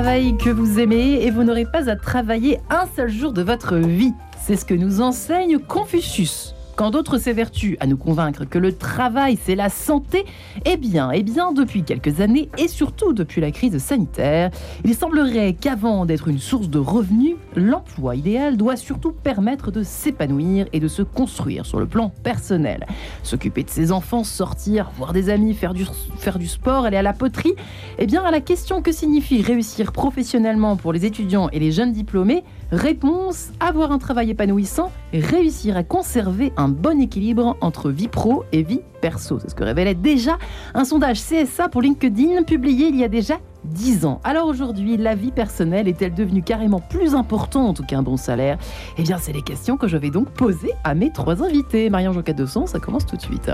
que vous aimez et vous n'aurez pas à travailler un seul jour de votre vie. C'est ce que nous enseigne Confucius. Quand d'autres s'évertuent à nous convaincre que le travail c'est la santé, eh bien, eh bien, depuis quelques années et surtout depuis la crise sanitaire, il semblerait qu'avant d'être une source de revenus, l'emploi idéal doit surtout permettre de s'épanouir et de se construire sur le plan personnel. S'occuper de ses enfants, sortir, voir des amis, faire du, faire du sport, aller à la poterie, eh bien, à la question que signifie réussir professionnellement pour les étudiants et les jeunes diplômés, réponse avoir un travail épanouissant réussir à conserver un bon équilibre entre vie pro et vie perso. C'est ce que révélait déjà un sondage CSA pour LinkedIn publié il y a déjà 10 ans. Alors aujourd'hui, la vie personnelle est-elle devenue carrément plus importante qu'un bon salaire? Eh bien, c'est les questions que je vais donc poser à mes trois invités. Marianne Jocat de Son, ça commence tout de suite.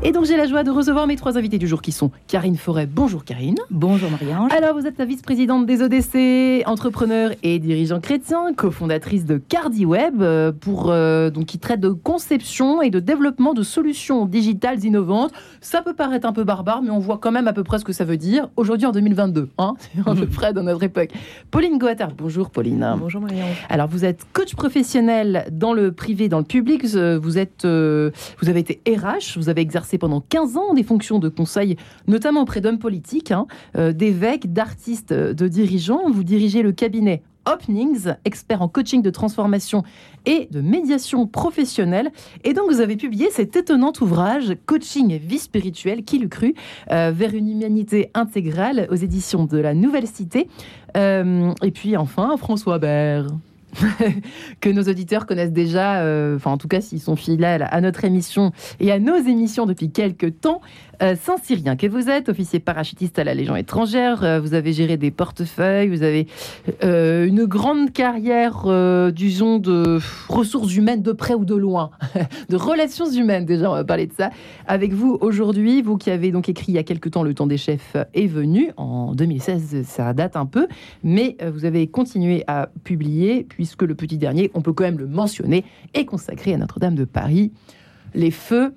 Et donc j'ai la joie de recevoir mes trois invités du jour qui sont Karine Forêt. Bonjour Karine. Bonjour Marie-Ange. Alors vous êtes la vice-présidente des ODC, entrepreneur et dirigeant chrétien, cofondatrice de CardiWeb, euh, pour, euh, donc, qui traite de conception et de développement de solutions digitales innovantes. Ça peut paraître un peu barbare, mais on voit quand même à peu près ce que ça veut dire aujourd'hui en 2022. Hein C'est à peu près dans notre époque. Pauline Goattard. Bonjour Pauline. Bonjour Marie-Ange. Alors vous êtes coach professionnel dans le privé, dans le public. Vous, êtes, euh, vous avez été RH, vous avez exercé pendant 15 ans des fonctions de conseil, notamment auprès d'hommes politiques, hein, euh, d'évêques, d'artistes, euh, de dirigeants. Vous dirigez le cabinet Openings, expert en coaching de transformation et de médiation professionnelle. Et donc, vous avez publié cet étonnant ouvrage, Coaching et vie spirituelle, qui l'eût cru, euh, vers une humanité intégrale aux éditions de la Nouvelle Cité. et puis, enfin, François Bert. que nos auditeurs connaissent déjà, euh, enfin en tout cas s'ils sont fidèles à notre émission et à nos émissions depuis quelques temps. Euh, Saint-Cyrien, que vous êtes, officier parachutiste à la Légion étrangère, euh, vous avez géré des portefeuilles, vous avez une grande carrière, disons, de ressources humaines de près ou de loin, de relations humaines déjà, on va parler de ça. Avec vous aujourd'hui, vous qui avez donc écrit il y a quelques temps Le temps des chefs est venu, en 2016, ça date un peu, mais vous avez continué à publier, puisque le petit dernier, on peut quand même le mentionner, est consacré à Notre-Dame de Paris. Les feux,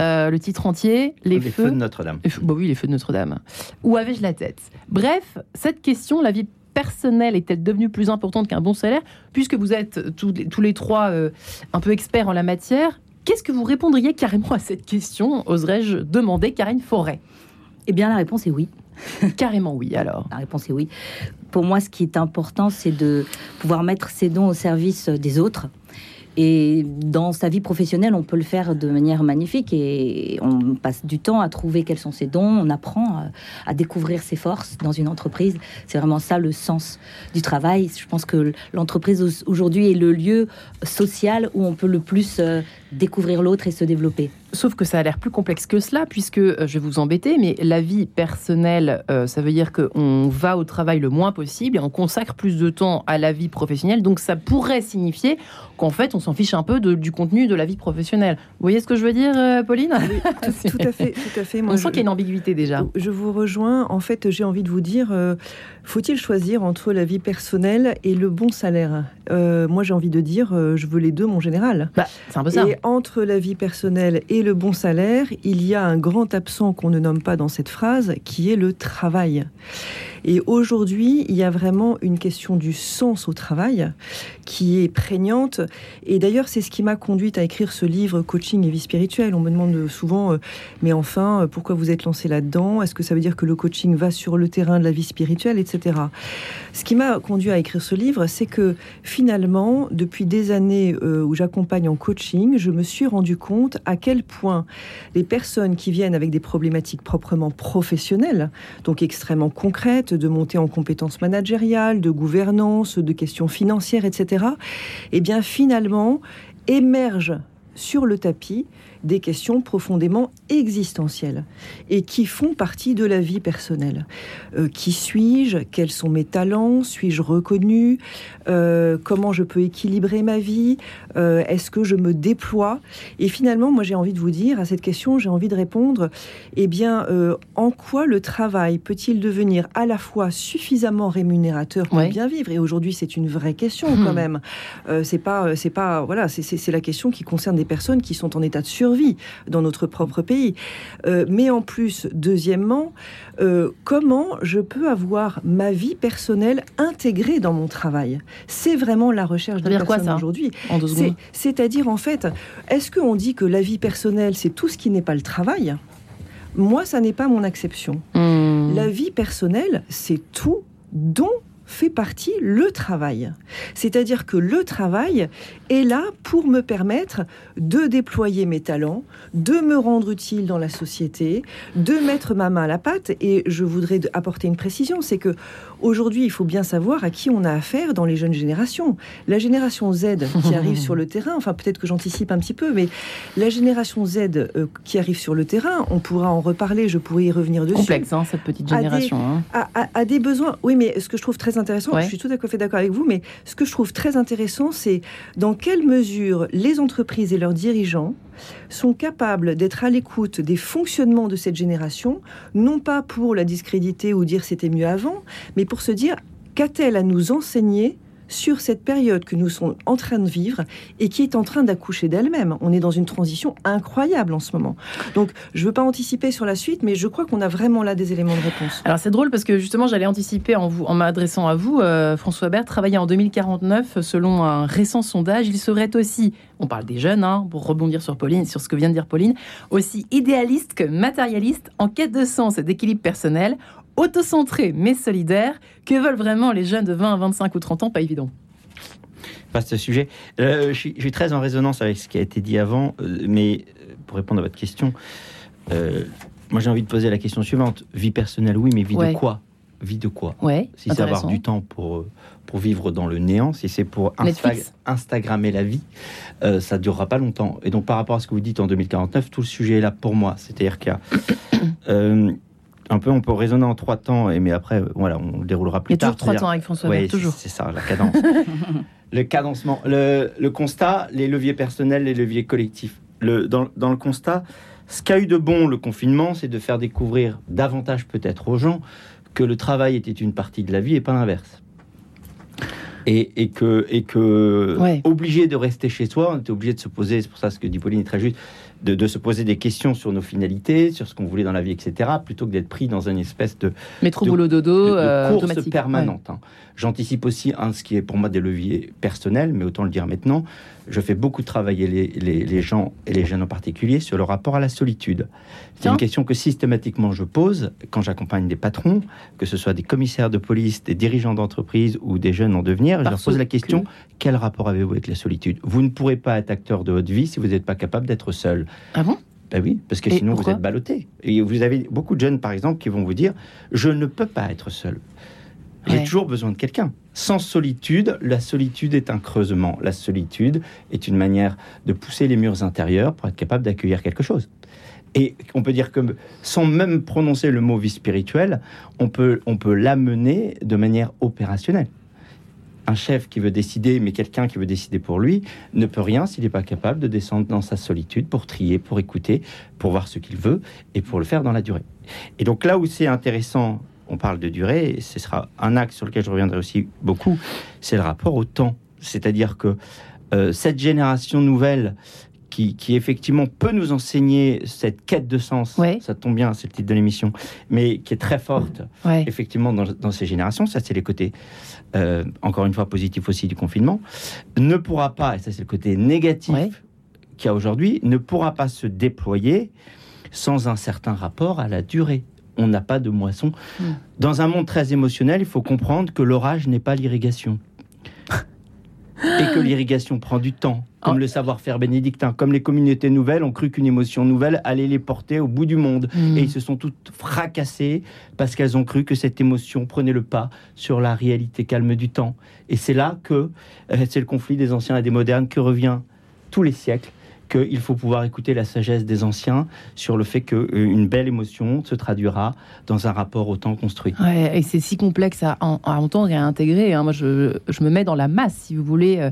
euh, le titre entier, les, feux, de Notre-Dame. Bah oui, les feux de Notre-Dame. Où avais-je la tête? Bref, cette question, la vie personnelle est-elle devenue plus importante qu'un bon salaire? Puisque vous êtes tous les, tous les trois euh, un peu experts en la matière, qu'est-ce que vous répondriez carrément à cette question Oserais-je demander Karine Forêt? Eh bien, la réponse est oui. Carrément oui, alors. La réponse est oui. Pour moi, ce qui est important, c'est de pouvoir mettre ses dons au service des autres. Et dans sa vie professionnelle, on peut le faire de manière magnifique et on passe du temps à trouver quels sont ses dons, on apprend à découvrir ses forces dans une entreprise. C'est vraiment ça le sens du travail. Je pense que l'entreprise aujourd'hui est le lieu social où on peut le plus euh, découvrir l'autre et se développer. Sauf que ça a l'air plus complexe que cela, puisque euh, je vais vous embêter, mais la vie personnelle, euh, ça veut dire qu'on va au travail le moins possible et on consacre plus de temps à la vie professionnelle. Donc ça pourrait signifier qu'en fait, on s'en fiche un peu du contenu de la vie professionnelle. Vous voyez ce que je veux dire, euh, Pauline tout, à fait, tout à fait. on sent qu'il y a une ambiguïté déjà. Je vous rejoins. En fait, j'ai envie de vous dire, faut-il choisir entre la vie personnelle et le bon salaire? Moi, j'ai envie de dire, je veux les deux, mon général. Bah, c'est un peu ça. Et entre la vie personnelle et le bon salaire, il y a un grand absent qu'on ne nomme pas dans cette phrase, qui est le travail. Et aujourd'hui, il y a vraiment une question du sens au travail qui est prégnante. Et d'ailleurs, c'est ce qui m'a conduite à écrire ce livre Coaching et vie spirituelle. On me demande souvent, euh, mais enfin, euh, pourquoi vous êtes lancé là-dedans? Est-ce que ça veut dire que le coaching va sur le terrain de la vie spirituelle, etc. Ce qui m'a conduit à écrire ce livre, c'est que finalement, depuis des années euh, où j'accompagne en coaching, je me suis rendu compte à quel point les personnes qui viennent avec des problématiques proprement professionnelles, donc extrêmement concrètes, de monter en compétences managériales, de gouvernance, de questions financières, etc., eh bien finalement émergent sur le tapis des questions profondément existentielles et qui font partie de la vie personnelle. Euh, qui suis-je? Quels sont mes talents? Suis-je reconnu? Euh, Comment je peux équilibrer ma vie? Euh, Est-ce que je me déploie? Et finalement, moi j'ai envie de vous dire à cette question, j'ai envie de répondre, eh bien, en quoi le travail peut-il devenir à la fois suffisamment rémunérateur pour bien vivre? Et aujourd'hui, c'est une vraie question quand hmm. même. c'est pas, c'est pas, voilà, c'est la question qui concerne des personnes qui sont en état de survie survie dans notre propre pays. Euh, mais en plus, deuxièmement, euh, comment je peux avoir ma vie personnelle intégrée dans mon travail? C'est vraiment la recherche de personnes aujourd'hui. C'est-à-dire, en fait, est-ce qu'on dit que la vie personnelle, c'est tout ce qui n'est pas le travail? Moi, ça n'est pas mon acception. Hmm. La vie personnelle, c'est tout dont fait partie le travail. C'est-à-dire que le travail est là pour me permettre de déployer mes talents, de me rendre utile dans la société, de mettre ma main à la pâte. Et je voudrais apporter une précision, c'est que aujourd'hui, il faut bien savoir à qui on a affaire dans les jeunes générations. La génération Z qui arrive sur le terrain, enfin peut-être que j'anticipe un petit peu, mais la génération Z euh, qui arrive sur le terrain, on pourra en reparler, je pourrais y revenir dessus. Complexe, hein, cette petite génération. A des, hein. des besoins. Oui, mais ce que je trouve très intéressant, je suis tout à fait d'accord avec vous, mais ce que je trouve très intéressant, c'est dans quelle mesure les entreprises et leurs dirigeants sont capables d'être à l'écoute des fonctionnements de cette génération, non pas pour la discréditer ou dire c'était mieux avant, mais pour se dire qu'a-t-elle à nous enseigner sur cette période que nous sommes en train de vivre et qui est en train d'accoucher d'elle-même. On est dans une transition incroyable en ce moment. Donc, je ne veux pas anticiper sur la suite, mais je crois qu'on a vraiment là des éléments de réponse. Alors, c'est drôle parce que justement, j'allais anticiper en, m'adressant à vous. Euh, François Bert travaillait en 2049 selon un récent sondage. Il serait aussi, on parle des jeunes, hein, pour rebondir sur Pauline, sur ce que vient de dire Pauline, aussi idéaliste que matérialiste, en quête de sens et d'équilibre personnel, autocentré mais solidaire. Que veulent vraiment les jeunes de 20 à 25 ou 30 ans? Pas évident. ce sujet. Euh, je, suis, très en résonance avec ce qui a été dit avant, euh, mais euh, pour répondre à votre question, moi j'ai envie de poser la question suivante. Vie personnelle, oui, mais vie de quoi? Vie de quoi? Ouais, Si c'est avoir du temps pour, pour vivre dans le néant, si c'est pour Instagrammer la vie, ça ne durera pas longtemps. Et donc par rapport à ce que vous dites en 2049, tout le sujet est là pour moi. C'est-à-dire qu'il y a un peu, on peut raisonner en trois temps, et, mais après, voilà, on le déroulera plus tard. toujours trois temps avec François Oui, toujours. C'est ça, la cadence. le cadencement, le, le, constat, les leviers personnels, les leviers collectifs. Le, dans, dans le constat, ce qu'a eu de bon le confinement, c'est de faire découvrir davantage peut-être aux gens que le travail était une partie de la vie et pas l'inverse. Et, et, que, et que obligé de rester chez soi, on était obligé de se poser, c'est pour ça ce que dit Pauline est très juste, de, se poser des questions sur nos finalités, sur ce qu'on voulait dans la vie, etc., plutôt que d'être pris dans une espèce de métro boulot dodo euh, course permanente. Hein. J'anticipe aussi un, ce qui est pour moi des leviers personnels, mais autant le dire maintenant. Je fais beaucoup travailler les, les, gens et les jeunes en particulier sur le rapport à la solitude. C'est une question que systématiquement je pose quand j'accompagne des patrons, que ce soit des commissaires de police, des dirigeants d'entreprise ou des jeunes en devenir. je leur pose la question quel rapport avez-vous avec la solitude? Vous ne pourrez pas être acteur de votre vie si vous n'êtes pas capable d'être seul. Ah bon? Ben oui, parce que sinon vous êtes ballotté. Et vous avez beaucoup de jeunes, par exemple, qui vont vous dire Je ne peux pas être seul. J'ai toujours besoin de quelqu'un. Sans solitude, la solitude est un creusement. La solitude est une manière de pousser les murs intérieurs pour être capable d'accueillir quelque chose. Et on peut dire que sans même prononcer le mot vie spirituelle, on peut, on peut l'amener de manière opérationnelle un chef qui veut décider, mais quelqu'un qui veut décider pour lui, ne peut rien s'il n'est pas capable de descendre dans sa solitude pour trier, pour écouter, pour voir ce qu'il veut et pour le faire dans la durée. Et donc là où c'est intéressant, on parle de durée, et ce sera un axe sur lequel je reviendrai aussi beaucoup, c'est le rapport au temps. C'est-à-dire que euh, cette génération nouvelle qui, effectivement peut nous enseigner cette quête de sens. Ça tombe bien, c'est le titre de l'émission, mais qui est très forte, effectivement, dans, ces générations. Ça, c'est les côtés, euh, encore une fois, positifs aussi du confinement. Ne pourra pas, et ça, c'est le côté négatif qu'il y a aujourd'hui, ne pourra pas se déployer sans un certain rapport à la durée. On n'a pas de moisson. Dans un monde très émotionnel, il faut comprendre que l'orage n'est pas l'irrigation et que l'irrigation prend du temps, comme le savoir-faire bénédictin, comme les communautés nouvelles ont cru qu'une émotion nouvelle allait les porter au bout du monde. Hmm. Et ils se sont toutes fracassés parce qu'elles ont cru que cette émotion prenait le pas sur la réalité calme du temps. Et c'est là que euh, c'est le conflit des anciens et des modernes que revient tous les siècles qu'il faut pouvoir écouter la sagesse des anciens sur le fait qu'une belle émotion se traduira dans un rapport au temps construit. Et c'est si complexe à, entendre et à intégrer. Hein. Moi, je, me mets dans la masse, si vous voulez. Euh,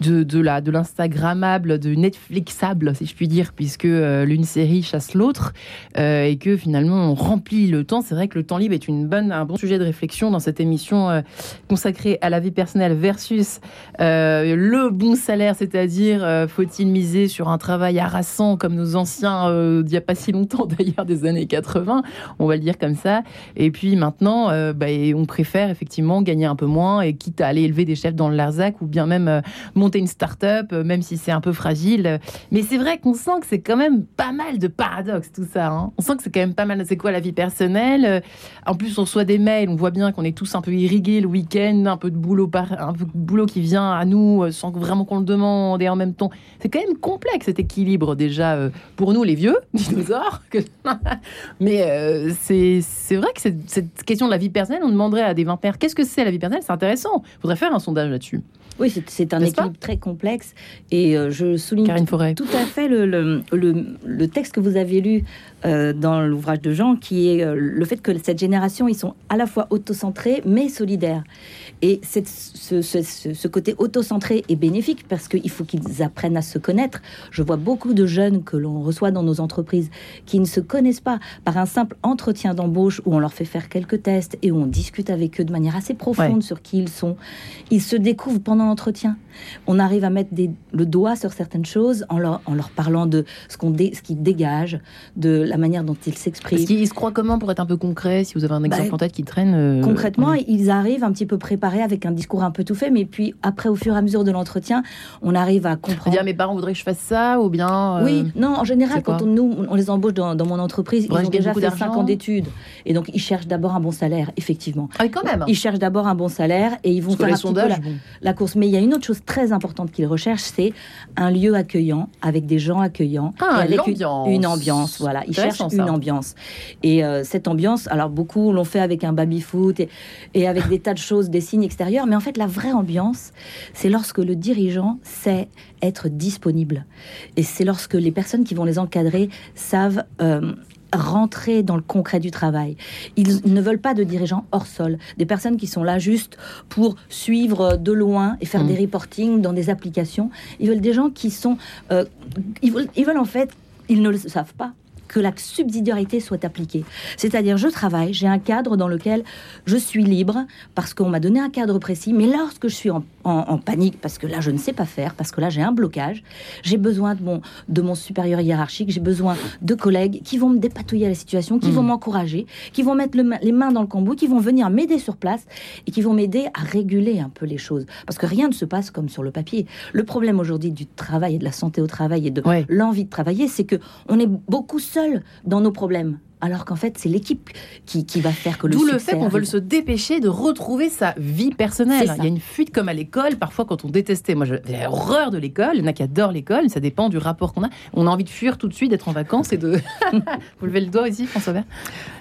de, de la de l'instagrammable, de Netflixable, si je puis dire, puisque euh, l'une série chasse l'autre euh, et que finalement on remplit le temps. C'est vrai que le temps libre est une bonne, un bon sujet de réflexion dans cette émission euh, consacrée à la vie personnelle versus le bon salaire, c'est-à-dire faut-il miser sur un travail harassant comme nos anciens euh, d'il n'y a pas si longtemps d'ailleurs, des années 80, on va le dire comme ça. Et puis maintenant, euh, bah, on préfère effectivement gagner un peu moins et quitte à aller élever des chefs dans le Larzac ou bien même euh, monter une start-up, même si c'est un peu fragile. Mais c'est vrai qu'on sent que c'est quand même pas mal de paradoxes tout ça. Hein. On sent que c'est quand même pas mal. C'est quoi la vie personnelle En plus, on reçoit des mails, on voit bien qu'on est tous un peu irrigués le week-end, un peu de boulot, par, un peu de boulot qui vient à nous sans vraiment qu'on le demande et en même temps, c'est quand même complexe cet équilibre déjà euh, pour nous les vieux dinosaures. Mais euh, c'est vrai que cette question de la vie personnelle, on demanderait à des vingtenaires qu'est-ce que c'est la vie personnelle? C'est intéressant. Il faudrait faire un sondage là-dessus. Oui, c'est un équilibre très complexe. Et euh, je souligne tout, à fait le, le, le, texte que vous avez lu euh, dans l'ouvrage de Jean, qui est euh, le fait que cette génération, ils sont à la fois autocentrés, mais solidaires. Et cette, ce, ce, ce, côté autocentré est bénéfique parce qu'il faut qu'ils apprennent à se connaître. Je vois beaucoup de jeunes que l'on reçoit dans nos entreprises qui ne se connaissent pas par un simple entretien d'embauche où on leur fait faire quelques tests et où on discute avec eux de manière assez profonde sur qui ils sont. Ils se découvrent pendant l'entretien. On arrive à mettre le doigt sur certaines choses en leur, en leur parlant de ce qu'on ce qu'ils dégagent, de la manière dont ils s'expriment. Qu'ils se croient comment pour être un peu concret Si vous avez un exemple bah, en tête qui traîne. Euh, concrètement, ils arrivent un petit peu préparés avec un discours un peu tout fait, mais puis après, au fur et à mesure de l'entretien, on arrive à comprendre. Dire mes parents voudraient que je fasse ça ou bien. Euh, oui, non, en général, quand on, nous, on les embauche dans, mon entreprise, ils ont déjà fait 5 ans d'études. Et donc, ils cherchent d'abord un bon salaire, effectivement. Ah oui, quand même. Ils cherchent d'abord un bon salaire et ils vont faire un petit peu la, course. Mais il y a une autre chose très importante qu'ils recherchent, c'est un lieu accueillant, avec des gens accueillants, ah, avec une, ambiance. Voilà, ils cherchent une ambiance. Et euh, cette ambiance, alors beaucoup l'ont fait avec un baby-foot et, avec des tas de choses, des signes extérieurs, mais en fait, la vraie ambiance, c'est lorsque le dirigeant sait être disponible. Et c'est lorsque les personnes qui vont les encadrer savent... Euh, rentrer dans le concret du travail. Ils ne veulent pas de dirigeants hors sol, des personnes qui sont là juste pour suivre de loin et faire mmh. des reportings dans des applications. Ils veulent des gens qui sont... Euh, ils, veulent, ils veulent en fait, ils ne le savent pas, que la subsidiarité soit appliquée. C'est-à-dire, je travaille, j'ai un cadre dans lequel je suis libre parce qu'on m'a donné un cadre précis, mais lorsque je suis en, panique, parce que là, je ne sais pas faire, parce que là, j'ai un blocage, j'ai besoin de mon, de mon supérieur hiérarchique, j'ai besoin de collègues qui vont me dépatouiller à la situation, qui vont mmh. m'encourager, qui vont mettre les mains dans le cambouis, qui vont venir m'aider sur place et qui vont m'aider à réguler un peu les choses. Parce que rien ne se passe comme sur le papier. Le problème aujourd'hui du travail et de la santé au travail et de l'envie de travailler, c'est que on est beaucoup seul dans nos problèmes alors qu'en fait, c'est l'équipe qui, va faire que le D'où le fait qu'on veut se dépêcher de retrouver sa vie personnelle. Il y a une fuite comme à l'école, parfois quand on détestait. Moi, j'ai horreur de l'école. Il y en a qui adorent l'école. Ça dépend du rapport qu'on a. On a envie de fuir tout de suite, d'être en vacances et de. vous levez le doigt ici, François Vert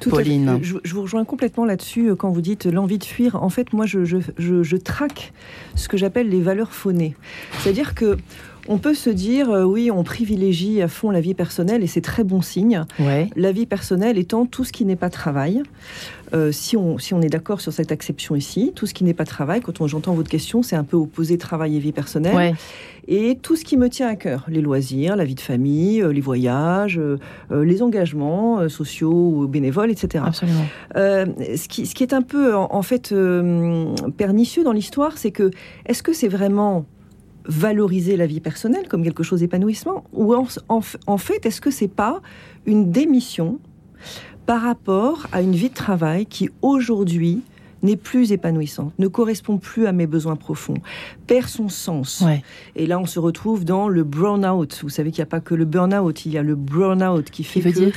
Pauline. Je, vous rejoins complètement là-dessus euh, quand vous dites l'envie de fuir. En fait, moi, je, je traque ce que j'appelle les valeurs phonées. C'est-à-dire que on peut se dire, euh, oui, on privilégie à fond la vie personnelle et c'est très bon signe. La vie personnelle étant tout ce qui n'est pas travail. Euh, si, on, si on est d'accord sur cette acception ici, tout ce qui n'est pas travail, quand j'entends votre question, c'est un peu opposé travail et vie personnelle. Et tout ce qui me tient à cœur, les loisirs, la vie de famille, euh, les voyages, les engagements sociaux ou bénévoles, etc. Absolument. ce, qui, ce qui est un peu, en fait, pernicieux dans l'histoire, c'est que, est-ce que c'est vraiment valoriser la vie personnelle comme quelque chose d'épanouissement Ou en, fait, est-ce que c'est pas une démission par rapport à une vie de travail qui aujourd'hui n'est plus épanouissante, ne correspond plus à mes besoins profonds, perd son sens. Et là, on se retrouve dans le burn-out. Vous savez qu'il n'y a pas que le burn-out, il y a le burn-out qui fait que... Dire?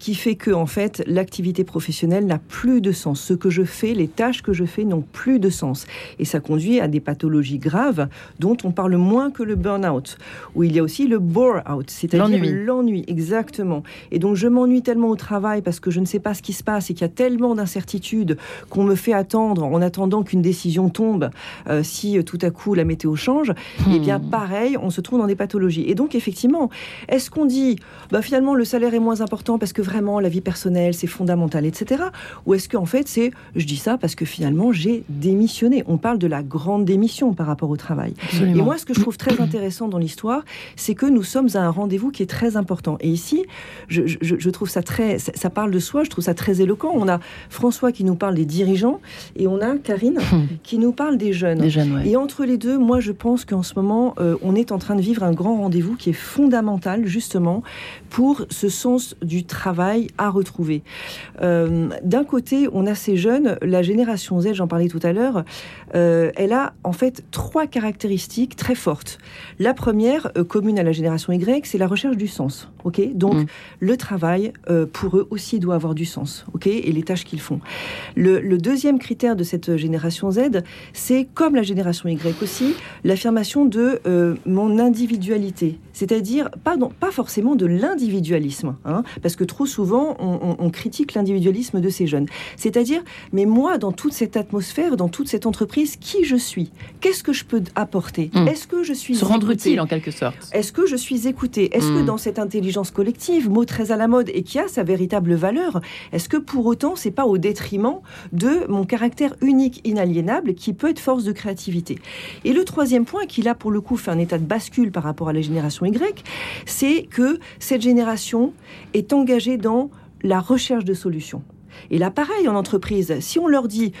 Qui fait que en fait l'activité professionnelle n'a plus de sens. Ce que je fais, les tâches que je fais n'ont plus de sens. Et ça conduit à des pathologies graves dont on parle moins que le burn-out, où il y a aussi le bore-out, c'est-à-dire l'ennui, exactement. Et donc je m'ennuie tellement au travail parce que je ne sais pas ce qui se passe et qu'il y a tellement d'incertitudes qu'on me fait attendre en attendant qu'une décision tombe euh, si euh, tout à coup la météo change. Et eh bien hmm. pareil, on se trouve dans des pathologies. Et donc effectivement, est-ce qu'on dit bah, finalement le salaire est moins important parce que vraiment la vie personnelle, c'est fondamental, etc. Ou est-ce qu'en fait, c'est je dis ça parce que finalement, j'ai démissionné. On parle de la grande démission par rapport au travail. Et moi, ce que je trouve très intéressant dans l'histoire, c'est que nous sommes à un rendez-vous qui est très important. Et ici, je, je trouve ça très. Ça parle de soi, je trouve ça très éloquent. On a François qui nous parle des dirigeants et on a Karine qui nous parle des jeunes. Et entre les deux, moi, je pense qu'en ce moment, euh, on est en train de vivre un grand rendez-vous qui est fondamental, justement, pour ce sens du travail à retrouver. Euh, d'un côté, on a ces jeunes, la génération Z, j'en parlais tout à l'heure, euh, elle a en fait trois caractéristiques très fortes. La première, commune à la génération Y, c'est la recherche du sens. Ok, donc mm. le travail pour eux aussi doit avoir du sens. Ok, et les tâches qu'ils font. Le, le deuxième critère de cette génération Z, c'est comme la génération Y aussi, l'affirmation de euh, mon individualité. C'est-à-dire, pas, pas forcément de l'individualisme, hein, parce que trop souvent, on, critique l'individualisme de ces jeunes. C'est-à-dire, mais moi, dans toute cette atmosphère, dans toute cette entreprise, qui je suis? Qu'est-ce que je peux apporter? Hmm. Est-ce que je suis Se rendre utile, en quelque sorte. Est-ce que je suis écouté Est-ce que hmm. dans cette intelligence collective, mot très à la mode et qui a sa véritable valeur, est-ce que pour autant, c'est pas au détriment de mon caractère unique, inaliénable, qui peut être force de créativité? Et le troisième point, qui là, pour le coup, fait un état de bascule par rapport à la génération C'est que cette génération est engagée dans la recherche de solutions. Et là, pareil, en entreprise, si on leur dit,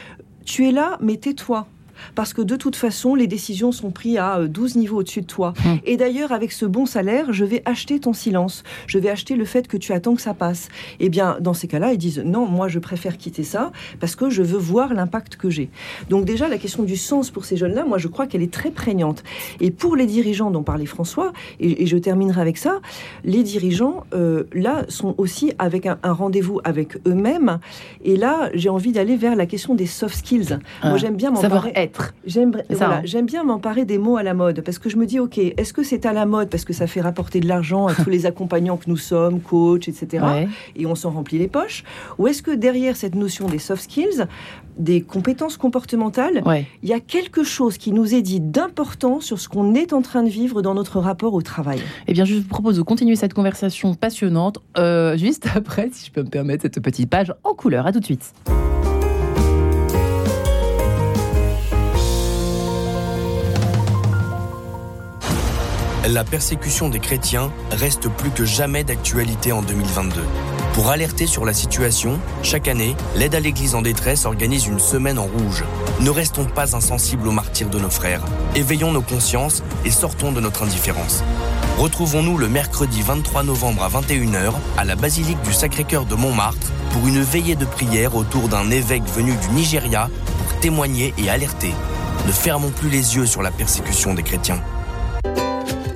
tu es là, mais tais-toi, parce que de toute façon, les décisions sont prises à 12 euh, niveaux au-dessus de toi. Hum. Et d'ailleurs, avec ce bon salaire, je vais acheter ton silence, je vais acheter le fait que tu attends que ça passe. Eh bien, dans ces cas-là, ils disent non, moi, je préfère quitter ça parce que je veux voir l'impact que j'ai. Donc déjà, la question du sens pour ces jeunes-là, moi, je crois qu'elle est très prégnante. Et pour les dirigeants dont parlait François, et, je terminerai avec ça, les dirigeants, euh, là, sont aussi avec un, rendez-vous avec eux-mêmes. Et là, j'ai envie d'aller vers la question des soft skills. moi, ah, j'aime bien m'en parler. Hein. J'aime bien m'emparer des mots à la mode parce que je me dis, ok, est-ce que c'est à la mode parce que ça fait rapporter de l'argent à tous les accompagnants que nous sommes, coach, etc. Et on s'en remplit les poches? Ou est-ce que derrière cette notion des soft skills, des compétences comportementales, il y a quelque chose qui nous est dit d'important sur ce qu'on est en train de vivre dans notre rapport au travail? Eh bien, je vous propose de continuer cette conversation passionnante euh, juste après, si je peux me permettre, cette petite page en couleur. À tout de suite. La persécution des chrétiens reste plus que jamais d'actualité en 2022. Pour alerter sur la situation, chaque année, l'aide à l'Église en détresse organise une semaine en rouge. Ne restons pas insensibles aux martyrs de nos frères. Éveillons nos consciences et sortons de notre indifférence. Retrouvons-nous le mercredi 23 novembre à 21h à la basilique du Sacré-Cœur de Montmartre pour une veillée de prière autour d'un évêque venu du Nigeria pour témoigner et alerter. Ne fermons plus les yeux sur la persécution des chrétiens.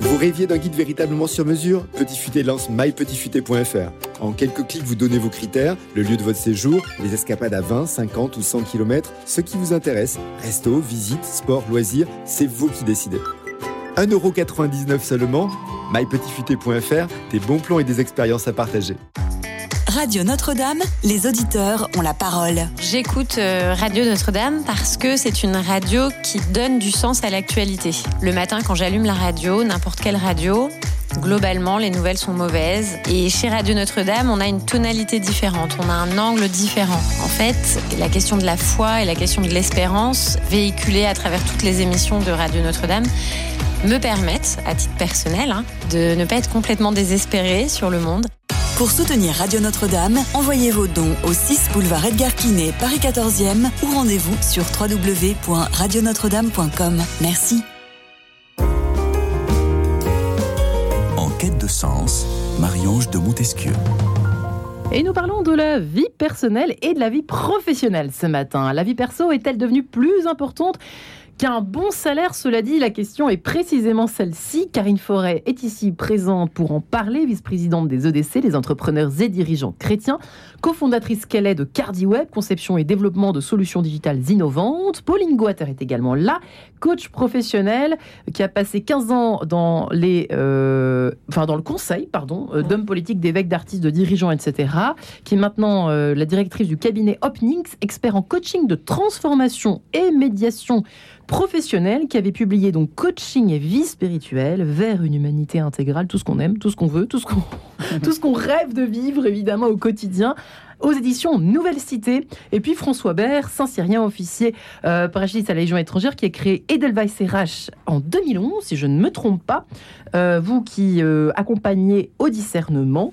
Vous rêviez d'un guide véritablement sur mesure Petit Futé lance mypetitfuté.fr. En quelques clics, vous donnez vos critères, le lieu de votre séjour, les escapades à 20, 50 ou 100 km, ce qui vous intéresse, resto, visite, sport, loisirs, c'est vous qui décidez. 1,99€ seulement, mypetitfuté.fr, des bons plans et des expériences à partager. Radio Notre-Dame, les auditeurs ont la parole. J'écoute euh, Radio Notre-Dame parce que c'est une radio qui donne du sens à l'actualité. Le matin, quand j'allume la radio, n'importe quelle radio, Globalement, les nouvelles sont mauvaises. Et chez Radio Notre-Dame, on a une tonalité différente, on a un angle différent. En fait, la question de la foi et la question de l'espérance, véhiculée à travers toutes les émissions de Radio Notre-Dame, me permettent, à titre personnel, hein, de ne pas être complètement désespéré sur le monde. Pour soutenir Radio Notre-Dame, envoyez vos dons au 6 boulevard Edgar Quinet, Paris 14e ou rendez-vous sur www.radionotre-dame.com. Merci. En quête de sens, Marie-Ange de Montesquieu. Et nous parlons de la vie personnelle et de la vie professionnelle ce matin. La vie perso est-elle devenue plus importante qu'un bon salaire, cela dit, la question est précisément celle-ci. Karine Forêt est ici présente pour en parler, vice-présidente des EDC, les entrepreneurs et dirigeants chrétiens, cofondatrice qu'elle est de CardiWeb, conception et développement de solutions digitales innovantes. Pauline Goater est également là, coach professionnel qui a passé 15 ans dans, les, euh, enfin dans le conseil pardon, euh, d'hommes politiques, d'évêques, d'artistes, de dirigeants, etc., qui est maintenant euh, la directrice du cabinet Opnix, expert en coaching de transformation et médiation professionnel qui avait publié donc Coaching et vie spirituelle vers une humanité intégrale, tout ce qu'on aime, tout ce qu'on veut, tout ce qu'on tout rêve de vivre évidemment au quotidien aux éditions Nouvelle Cité. Et puis François Bert, Saint-Cyrien, officier euh, parachutiste à la Légion étrangère, qui a créé Edelweiss RH en 2011, si je ne me trompe pas. Euh, vous qui euh, accompagnez au discernement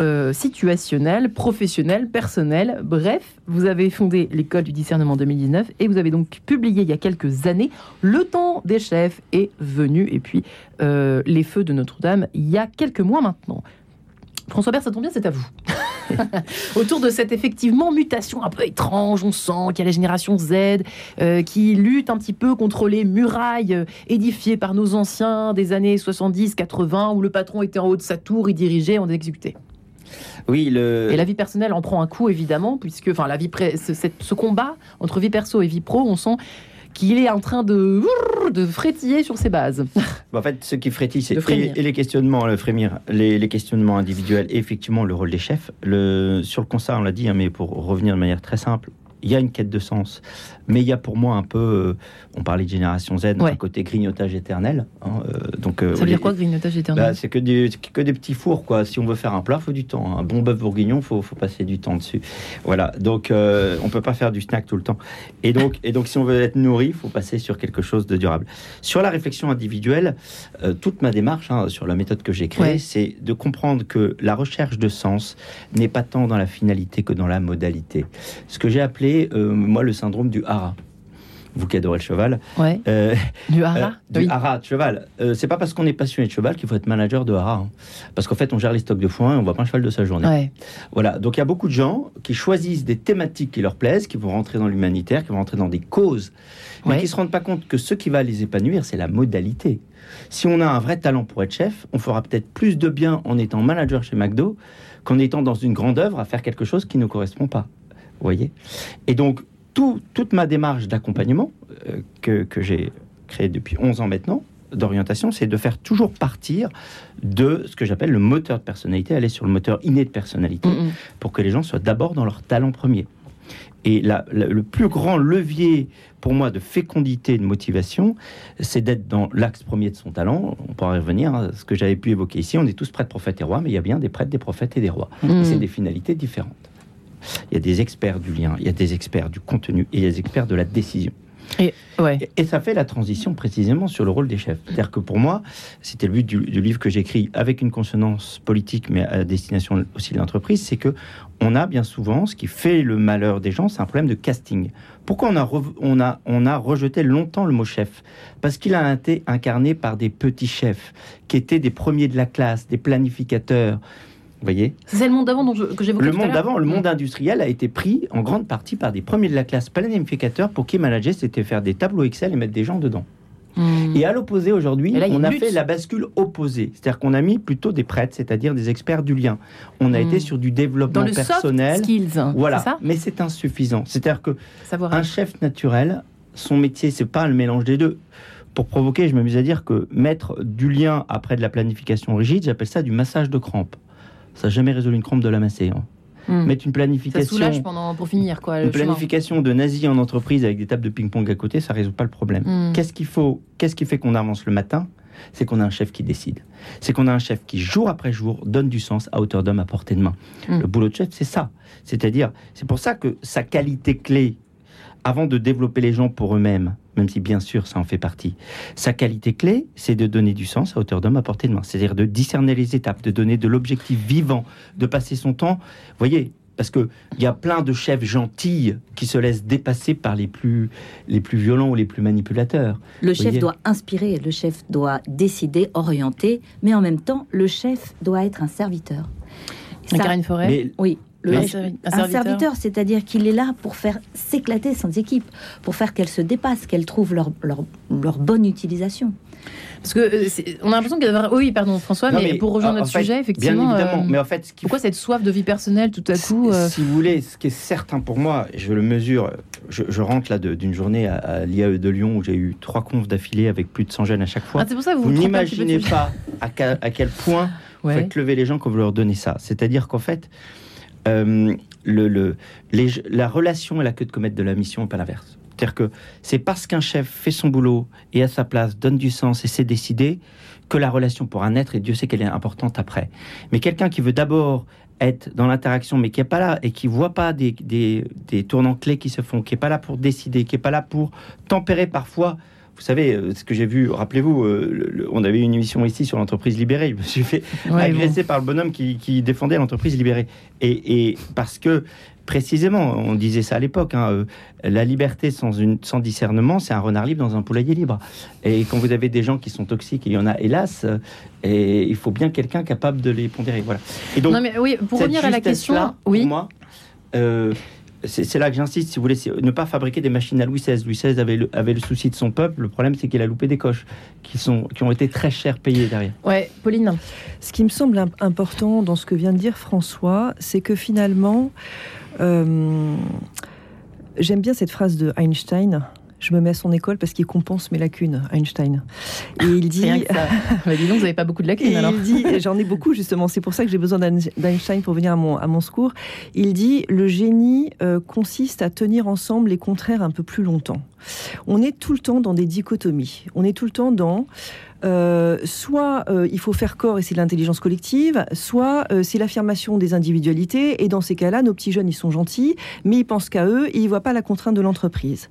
euh, situationnel, professionnel, personnel, bref, vous avez fondé l'école du discernement en 2019 et vous avez donc publié il y a quelques années Le temps des chefs est venu et puis Les feux de Notre-Dame il y a quelques mois maintenant. François Bert, ça tombe bien, c'est à vous. Autour de cette effectivement mutation un peu étrange, on sent qu'il y a la génération Z euh, qui lutte un petit peu contre les murailles euh, édifiées par nos anciens des années 70-80 où le patron était en haut de sa tour, il dirigeait, on exécutait. Oui, le... Et la vie personnelle en prend un coup évidemment, puisque enfin la vie ce, ce combat entre vie perso et vie pro, on sent qu'il est en train de, de frétiller sur ses bases. en fait, ce qui frétille, c'est et, les questionnements, le frémir, les, questionnements individuels et effectivement le rôle des chefs. Le, sur le constat, on l'a dit, hein, mais pour revenir de manière très simple, il y a une quête de sens. Mais il y a pour moi un peu, euh, on parlait de génération Z, un côté grignotage éternel. Hein, euh, donc, euh, ça veut dire quoi grignotage éternel? bah, C'est que des, que des petits fours, quoi. Si on veut faire un plat, il faut du temps. Hein. Un bon bœuf bourguignon, il faut, faut, passer du temps dessus. Voilà, donc on peut pas faire du snack tout le temps. Et donc, et donc si on veut être nourri, il faut passer sur quelque chose de durable. Sur la réflexion individuelle, toute ma démarche hein, sur la méthode que j'ai créée, c'est de comprendre que la recherche de sens n'est pas tant dans la finalité que dans la modalité. Ce que j'ai appelé, moi, le syndrome du vous qui adorez le cheval. Ouais. Euh, du hara euh, Du hara de cheval. Euh, c'est pas parce qu'on est passionné de cheval qu'il faut être manager de hara. Hein. Parce qu'en fait, on gère les stocks de foin et on voit pas un cheval de sa journée. Ouais. Voilà. Donc il y a beaucoup de gens qui choisissent des thématiques qui leur plaisent, qui vont rentrer dans l'humanitaire, qui vont rentrer dans des causes, mais qui se rendent pas compte que ce qui va les épanouir, c'est la modalité. Si on a un vrai talent pour être chef, on fera peut-être plus de bien en étant manager chez McDo qu'en étant dans une grande œuvre à faire quelque chose qui ne correspond pas. Vous voyez? Et donc, toute ma démarche d'accompagnement euh, que, j'ai créée depuis 11 ans maintenant, d'orientation, c'est de faire toujours partir de ce que j'appelle le moteur de personnalité, aller sur le moteur inné de personnalité, pour que les gens soient d'abord dans leur talent premier. Et le plus grand levier pour moi de fécondité et de motivation, c'est d'être dans l'axe premier de son talent. On pourra y revenir, hein, ce que j'avais pu évoquer ici. On est tous prêtres, prophètes et rois, mais il y a bien des prêtres, des prophètes et des rois. C'est des finalités différentes. Il y a des experts du lien, il y a des experts du contenu et il y a des experts de la décision. Et, et, ça fait la transition précisément sur le rôle des chefs. C'est-à-dire que pour moi, c'était le but du, livre que j'écris avec une consonance politique, mais à destination aussi de l'entreprise, c'est que on a bien souvent, ce qui fait le malheur des gens, c'est un problème de casting. Pourquoi on a, on, a, on a rejeté longtemps le mot chef? Parce qu'il a été incarné par des petits chefs, qui étaient des premiers de la classe, des planificateurs, voyez C'est le monde d'avant que j'évoquais Le monde d'avant, le monde industriel a été pris en grande partie par des premiers de la classe planificateurs pour qui manager, c'était faire des tableaux Excel et mettre des gens dedans. Hmm. Et à l'opposé, aujourd'hui, on a fait la bascule opposée. C'est-à-dire qu'on a mis plutôt des prêtres, c'est-à-dire des experts du lien. On a été sur du développement Dans le personnel. Soft skills, voilà. Mais c'est insuffisant. C'est-à-dire que un chef naturel, son métier, c'est pas le mélange des deux. Pour provoquer, je m'amuse à dire que mettre du lien après de la planification rigide, j'appelle ça du massage de crampes. Ça n'a jamais résolu une crampe de la masser. Hein. Hmm. Mettre une planification. Ça soulage pendant, pour finir, quoi. Une planification de nazi en entreprise avec des tables de ping-pong à côté, ça résout pas le problème. Hmm. Qu'est-ce qu'il faut Qu'est-ce qui fait qu'on avance le matin? C'est qu'on a un chef qui décide. C'est qu'on a un chef qui, jour après jour, donne du sens à hauteur d'homme à portée de main. Hmm. Le boulot de chef, c'est ça. C'est-à-dire, c'est pour ça que sa qualité clé, avant de développer les gens pour eux-mêmes, même si bien sûr ça en fait partie. Sa qualité clé, c'est de donner du sens à hauteur d'homme à portée de main, c'est-à-dire de discerner les étapes, de donner de l'objectif vivant, de passer son temps. Vous voyez, parce qu'il y a plein de chefs gentils qui se laissent dépasser par les plus, les plus violents ou les plus manipulateurs. Le chef doit inspirer, le chef doit décider, orienter, mais en même temps, le chef doit être un serviteur. Karine Forêt Oui, un, serviteur, c'est-à-dire qu'il est là pour faire s'éclater son équipe, pour faire qu'elle se dépasse, qu'elle trouve leur, leur, bonne utilisation. Parce que euh, on a l'impression qu'il y a... Oui, pardon, François, mais, pour rejoindre notre sujet, effectivement. Bien évidemment, euh, mais en fait, ce pourquoi cette soif de vie personnelle tout à coup euh, Si vous voulez, ce qui est certain pour moi, je le mesure. Je, rentre là d'une journée à, l'IAE de Lyon où j'ai eu trois confs d'affilée avec plus de 100 jeunes à chaque fois. Ah, c'est pour ça vous, vous n'imaginez pas à, à, quel point vous faites lever les gens quand vous leur donnez ça. C'est-à-dire qu'en fait, euh, le, la relation est la queue de comète de la mission, pas l'inverse. C'est-à-dire que c'est parce qu'un chef fait son boulot et à sa place donne du sens et sait décider que la relation pourra naître et Dieu sait qu'elle est importante après. Mais quelqu'un qui veut d'abord être dans l'interaction, mais qui n'est pas là et qui voit pas des, des, des, tournants clés qui se font, qui n'est pas là pour décider, qui n'est pas là pour tempérer parfois. Vous savez, euh, ce que j'ai vu, rappelez-vous, euh, on avait une émission ici sur l'entreprise libérée. Je me suis fait agresser par le bonhomme qui, qui défendait l'entreprise libérée. Et, et, parce que précisément, on disait ça à l'époque, hein, euh, la liberté sans, une, sans discernement, c'est un renard libre dans un poulailler libre. Et quand vous avez des gens qui sont toxiques, il y en a hélas, et il faut bien quelqu'un capable de les pondérer. Voilà. Et donc, non mais oui, pour revenir à la question, oui. pour moi, euh, c'est là que j'insiste, si vous voulez, ne pas fabriquer des machines à Louis XVI. Louis XVI avait le, avait le souci de son peuple. Le problème, c'est qu'il a loupé des coches qui, sont, qui ont été très chères payées derrière. Ouais, Pauline. Ce qui me semble important dans ce que vient de dire François, c'est que finalement, euh, j'aime bien cette phrase de Einstein. Je me mets à son école parce qu'il compense mes lacunes, Einstein. Et il dit. bah dis donc, vous n'avez pas beaucoup de lacunes alors. Il dit, j'en ai beaucoup justement, c'est pour ça que j'ai besoin d'Einstein pour venir à mon, à mon secours. Il dit le génie euh, consiste à tenir ensemble les contraires un peu plus longtemps. On est tout le temps dans des dichotomies. On est tout le temps dans euh, soit euh, il faut faire corps et c'est l'intelligence collective, soit euh, c'est l'affirmation des individualités. Et dans ces cas-là, nos petits jeunes, ils sont gentils, mais ils pensent qu'à eux et ils voient pas la contrainte de l'entreprise.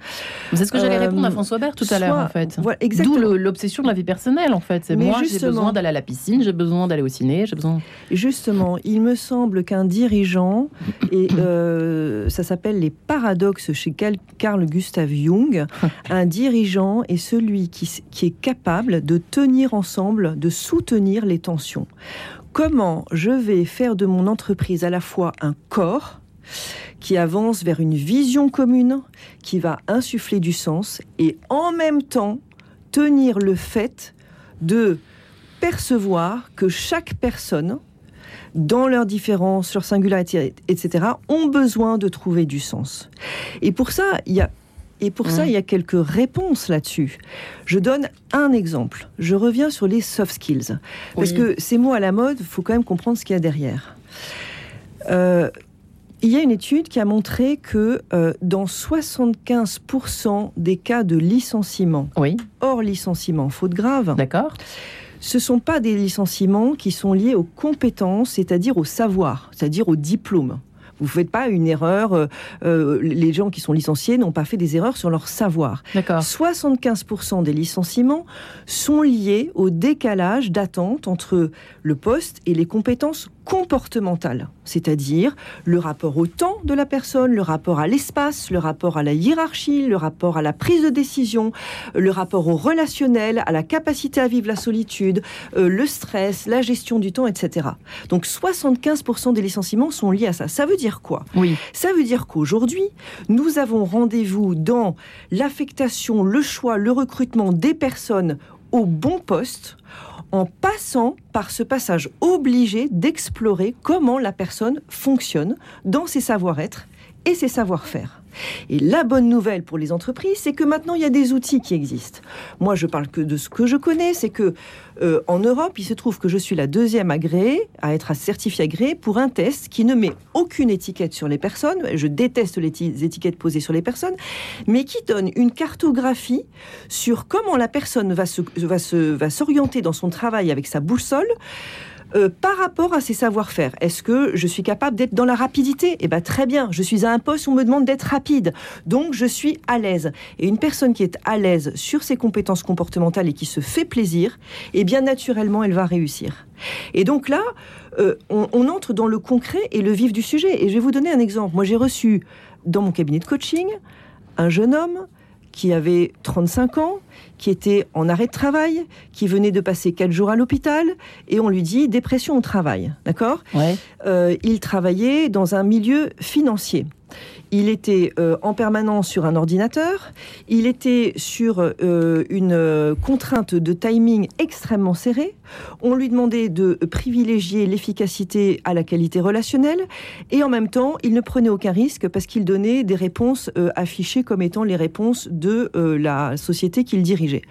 C'est ce que j'allais répondre à François Bert tout à l'heure, en fait. Voilà, D'où l'obsession de la vie personnelle, en fait. C'est moi, j'ai besoin d'aller à la piscine, j'ai besoin d'aller au ciné, j'ai besoin. Justement, il me semble qu'un dirigeant, et ça s'appelle les paradoxes chez Carl Gustav Jung, un dirigeant est celui qui, est capable de tenir ensemble, de soutenir les tensions. Comment je vais faire de mon entreprise à la fois un corps qui avance vers une vision commune, qui va insuffler du sens, et en même temps tenir le fait de percevoir que chaque personne, dans leurs différences, leur singularité, etc., ont besoin de trouver du sens. Et pour ça, il y a et pour ça, il y a quelques réponses là-dessus. Je donne un exemple. Je reviens sur les soft skills. Parce que ces mots à la mode, il faut quand même comprendre ce qu'il y a derrière. Euh, il y a une étude qui a montré que euh, dans 75% des cas de licenciement, oui. hors licenciement, faute grave, d'accord, ce ne sont pas des licenciements qui sont liés aux compétences, c'est-à-dire au savoir, c'est-à-dire au diplôme. Vous ne faites pas une erreur. Euh, euh, les gens qui sont licenciés n'ont pas fait des erreurs sur leur savoir. 75% des licenciements sont liés au décalage d'attente entre le poste et les compétences comportementales, c'est-à-dire le rapport au temps de la personne, le rapport à l'espace, le rapport à la hiérarchie, le rapport à la prise de décision, le rapport au relationnel, à la capacité à vivre la solitude, euh, le stress, la gestion du temps, etc. Donc 75% des licenciements sont liés à ça. Ça veut dire quoi? Oui. Ça veut dire qu'aujourd'hui, nous avons rendez-vous dans l'affectation, le choix, le recrutement des personnes au bon poste en passant par ce passage obligé d'explorer comment la personne fonctionne dans ses savoir-être et ses savoir-faire. Et la bonne nouvelle pour les entreprises, c'est que maintenant il y a des outils qui existent. Moi, je parle que de ce que je connais, c'est que euh, en Europe, il se trouve que je suis la deuxième agréée à être certifiée agréée pour un test qui ne met aucune étiquette sur les personnes. Je déteste les étiquettes posées sur les personnes, mais qui donne une cartographie sur comment la personne va s'orienter va dans son travail avec sa boussole. Euh, par rapport à ses savoir-faire, est-ce que je suis capable d'être dans la rapidité? Eh bien, très bien. Je suis à un poste où on me demande d'être rapide. Donc, je suis à l'aise. Et une personne qui est à l'aise sur ses compétences comportementales et qui se fait plaisir, eh bien, naturellement, elle va réussir. Et donc là, euh, on, on entre dans le concret et le vif du sujet. Et je vais vous donner un exemple. Moi, j'ai reçu dans mon cabinet de coaching un jeune homme qui avait 35 ans, qui était en arrêt de travail, qui venait de passer 4 jours à l'hôpital, et on lui dit dépression au travail, d'accord? Euh, Il travaillait dans un milieu financier. Il était euh, en permanence sur un ordinateur. Il était sur euh, une contrainte de timing extrêmement serrée. On lui demandait de privilégier l'efficacité à la qualité relationnelle. Et en même temps, il ne prenait aucun risque parce qu'il donnait des réponses euh, affichées comme étant les réponses de la société qu'il dirigeait.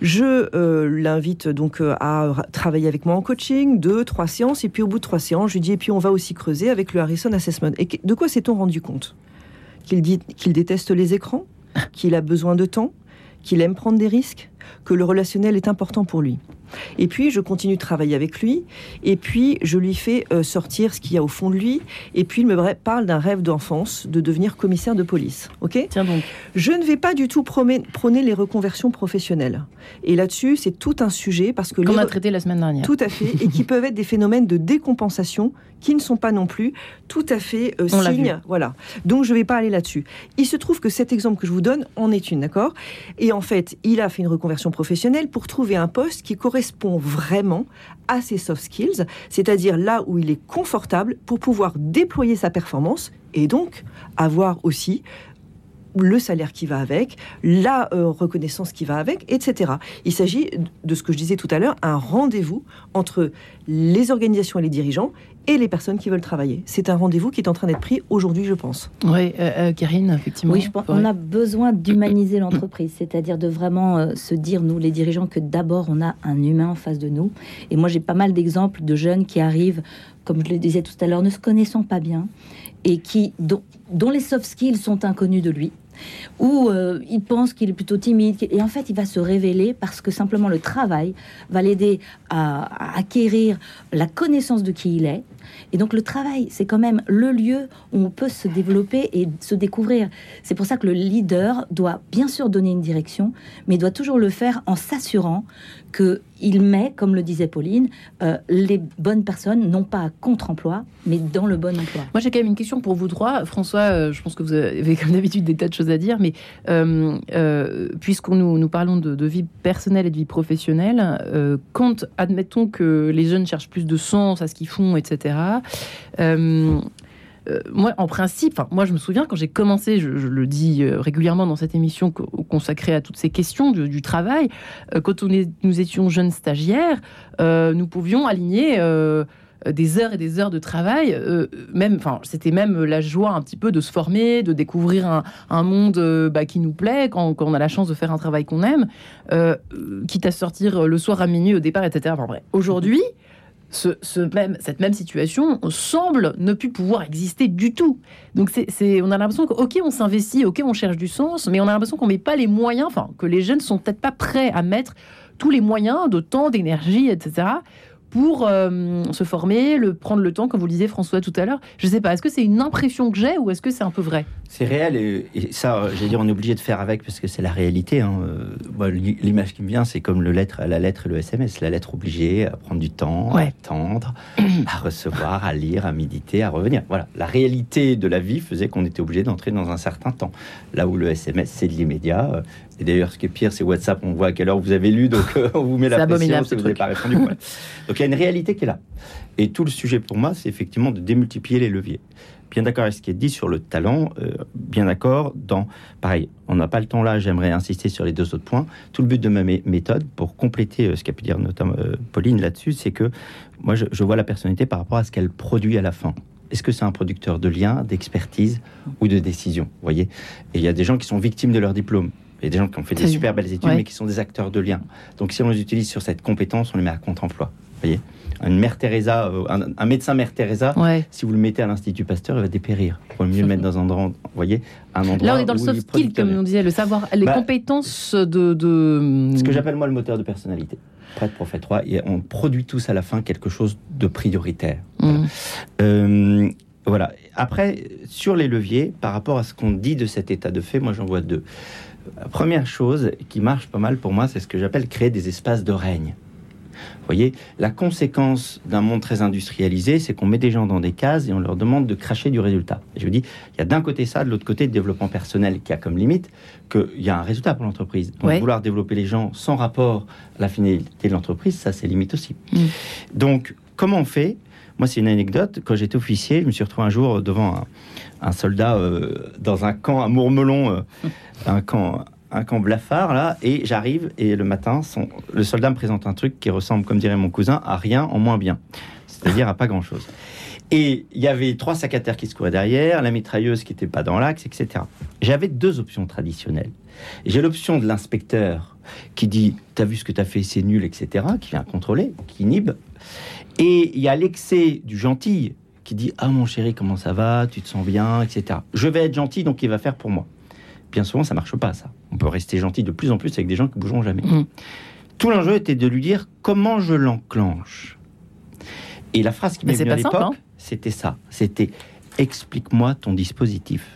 Je l'invite donc à travailler avec moi en coaching, deux, trois séances, et puis au bout de trois séances, je lui dis, et puis on va aussi creuser avec le Harrison Assessment. Et de quoi s'est-on rendu compte? Qu'il dit qu'il déteste les écrans qu'il a besoin de temps, qu'il aime prendre des risques, que le relationnel est important pour lui. Et puis, je continue de travailler avec lui. Et puis, je lui fais euh, sortir ce qu'il y a au fond de lui. Et puis, il me parle d'un rêve d'enfance, de devenir commissaire de police. Ok? Tiens donc. Je ne vais pas du tout prôner, les reconversions professionnelles. Et là-dessus, c'est tout un sujet parce que... Qu'on a traité la semaine dernière. Tout à fait. et qui peuvent être des phénomènes de décompensation qui ne sont pas non plus tout à fait euh, signes. Voilà. Donc, je ne vais pas aller là-dessus. Il se trouve que cet exemple que je vous donne en est une, d'accord? Et en fait, il a fait une reconversion professionnelle pour trouver un poste qui correspond correspond vraiment à ses soft skills, c'est-à-dire là où il est confortable pour pouvoir déployer sa performance et donc avoir aussi le salaire qui va avec, la euh, reconnaissance qui va avec, etc. Il s'agit de ce que je disais tout à l'heure, un rendez-vous entre les organisations et les dirigeants et les personnes qui veulent travailler. C'est un rendez-vous qui est en train d'être pris aujourd'hui, je pense. Oui, euh, euh, Karine, effectivement. Oui, je pense qu'on a besoin d'humaniser l'entreprise, c'est-à-dire de vraiment se dire, nous les dirigeants, que d'abord on a un humain en face de nous. Et moi j'ai pas mal d'exemples de jeunes qui arrivent, comme je le disais tout à l'heure, ne se connaissant pas bien et qui, dont, dont les soft skills sont inconnus de lui où euh, il pense qu'il est plutôt timide, et en fait il va se révéler parce que simplement le travail va l'aider à, acquérir la connaissance de qui il est. Et donc le travail, c'est quand même le lieu où on peut se développer et se découvrir. C'est pour ça que le leader doit bien sûr donner une direction, mais doit toujours le faire en s'assurant qu'il met, comme le disait Pauline, euh, les bonnes personnes, non pas à contre-emploi, mais dans le bon emploi. Moi, j'ai quand même une question pour vous trois. François, euh, je pense que vous avez comme d'habitude des tas de choses à dire, mais euh, euh puisqu'on nous, nous, parlons de, vie personnelle et de vie professionnelle, quand admettons que les jeunes cherchent plus de sens à ce qu'ils font, etc., euh, moi, en principe, moi, je me souviens quand j'ai commencé, je, le dis euh, régulièrement dans cette émission consacrée à toutes ces questions du, travail, euh, quand nous étions jeunes stagiaires, nous pouvions aligner des heures et des heures de travail, même, enfin, c'était même la joie un petit peu de se former, de découvrir un, monde bah, qui nous plaît, quand, on a la chance de faire un travail qu'on aime, quitte à sortir le soir à minuit au départ, etc. Aujourd'hui, ce, même, cette même situation semble ne plus pouvoir exister du tout. Donc c'est, on a l'impression que, ok, on s'investit, ok, on cherche du sens, mais on a l'impression qu'on met pas les moyens, enfin, que les jeunes sont peut-être pas prêts à mettre tous les moyens de temps, d'énergie, etc., pour euh, se former, le, prendre le temps, comme vous le disiez François tout à l'heure. Je ne sais pas, est-ce que c'est une impression que j'ai ou est-ce que c'est un peu vrai? C'est réel et, ça, euh, j'ai dire, on est obligé de faire avec parce que c'est la réalité. Hein. Euh, l'image qui me vient, c'est comme le lettre, la lettre et le SMS. La lettre obligée à prendre du temps, à attendre, à recevoir, à lire, à méditer, à revenir. Voilà, la réalité de la vie faisait qu'on était obligé d'entrer dans un certain temps. Là où le SMS, c'est de l'immédiat. Et d'ailleurs, ce qui est pire, c'est WhatsApp. On voit à quelle heure vous avez lu, donc on vous met la pression si vous n'avez pas répondu. Donc il y a une réalité qui est là. Et tout le sujet pour moi, c'est effectivement de démultiplier les leviers. Bien d'accord avec ce qui est dit sur le talent, euh, bien d'accord dans... Pareil, on n'a pas le temps là, j'aimerais insister sur les deux autres points. Tout le but de ma méthode, pour compléter euh, ce qu'a pu dire notamment euh, Pauline là-dessus, c'est que moi, je, je vois la personnalité par rapport à ce qu'elle produit à la fin est-ce que c'est un producteur de liens, d'expertise ou de décision Vous voyez? Et il y a des gens qui sont victimes de leur diplôme. Il y a des gens qui ont fait des super belles études, mais qui sont des acteurs de liens. Donc, si on les utilise sur cette compétence, on les met à contre-emploi. Vous voyez? Une mère Teresa, euh, un, médecin mère Teresa, si vous le mettez à l'Institut Pasteur, il va dépérir. Il vaut mieux le mettre dans un endroit, vous voyez, un endroit. Là, on est dans le soft skill, comme on disait, le savoir, les bah, compétences de, Ce que j'appelle moi le moteur de personnalité. Prêtre, prophète, roi, et on produit tous à la fin quelque chose de prioritaire. Mm. Euh, voilà. Après, sur les leviers, par rapport à ce qu'on dit de cet état de fait, moi j'en vois deux. Première chose qui marche pas mal pour moi, c'est ce que j'appelle créer des espaces de règne. Vous voyez, la conséquence d'un monde très industrialisé, c'est qu'on met des gens dans des cases et on leur demande de cracher du résultat. je vous dis, il y a d'un côté ça, de l'autre côté, le développement personnel qui a comme limite qu'il y a un résultat pour l'entreprise. Donc, vouloir développer les gens sans rapport à la finalité de l'entreprise, ça, c'est limite aussi. Mm. Donc, comment on fait? Moi, c'est une anecdote. Quand j'étais officier, je me suis retrouvé un jour devant un, soldat euh, dans un camp à Mourmelon, euh, un camp un camp blafard là, et j'arrive et le matin, son, le soldat me présente un truc qui ressemble, comme dirait mon cousin, à rien en moins bien, c'est-à-dire à pas grand-chose. Et il y avait trois sacs à terre qui se couraient derrière, la mitrailleuse qui n'était pas dans l'axe, etc. J'avais deux options traditionnelles. J'ai l'option de l'inspecteur qui dit T'as vu ce que t'as fait, c'est nul, etc., qui vient contrôler, qui inhibe. Et il y a l'excès du gentil qui dit Ah mon chéri, comment ça va? Tu te sens bien, etc. Je vais être gentil, donc il va faire pour moi. Bien souvent, ça marche pas, ça. On peut rester gentil de plus en plus avec des gens qui bougeront jamais. Mm. Tout l'enjeu était de lui dire comment je l'enclenche? Et la phrase qui m'est venue à l'époque, hein. c'était ça. C'était explique-moi ton dispositif.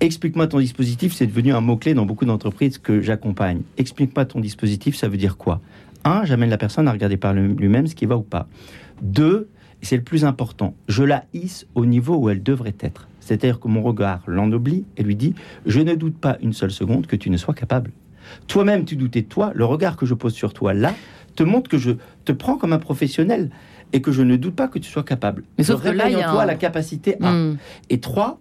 Explique-moi ton dispositif, c'est devenu un mot-clé dans beaucoup d'entreprises que j'accompagne. Explique-moi ton dispositif, ça veut dire quoi? Un, j'amène la personne à regarder par lui-même ce qui va ou pas. Deux, et c'est le plus important, je la hisse au niveau où elle devrait être. C'est-à-dire que mon regard l'ennoblit et lui dit Je ne doute pas une seule seconde que tu ne sois capable. Toi-même, tu doutais de toi. Le regard que je pose sur toi là te montre que je te prends comme un professionnel et que je ne doute pas que tu sois capable. Mais je réveille en toi un- la capacité à. Mm. Et trois,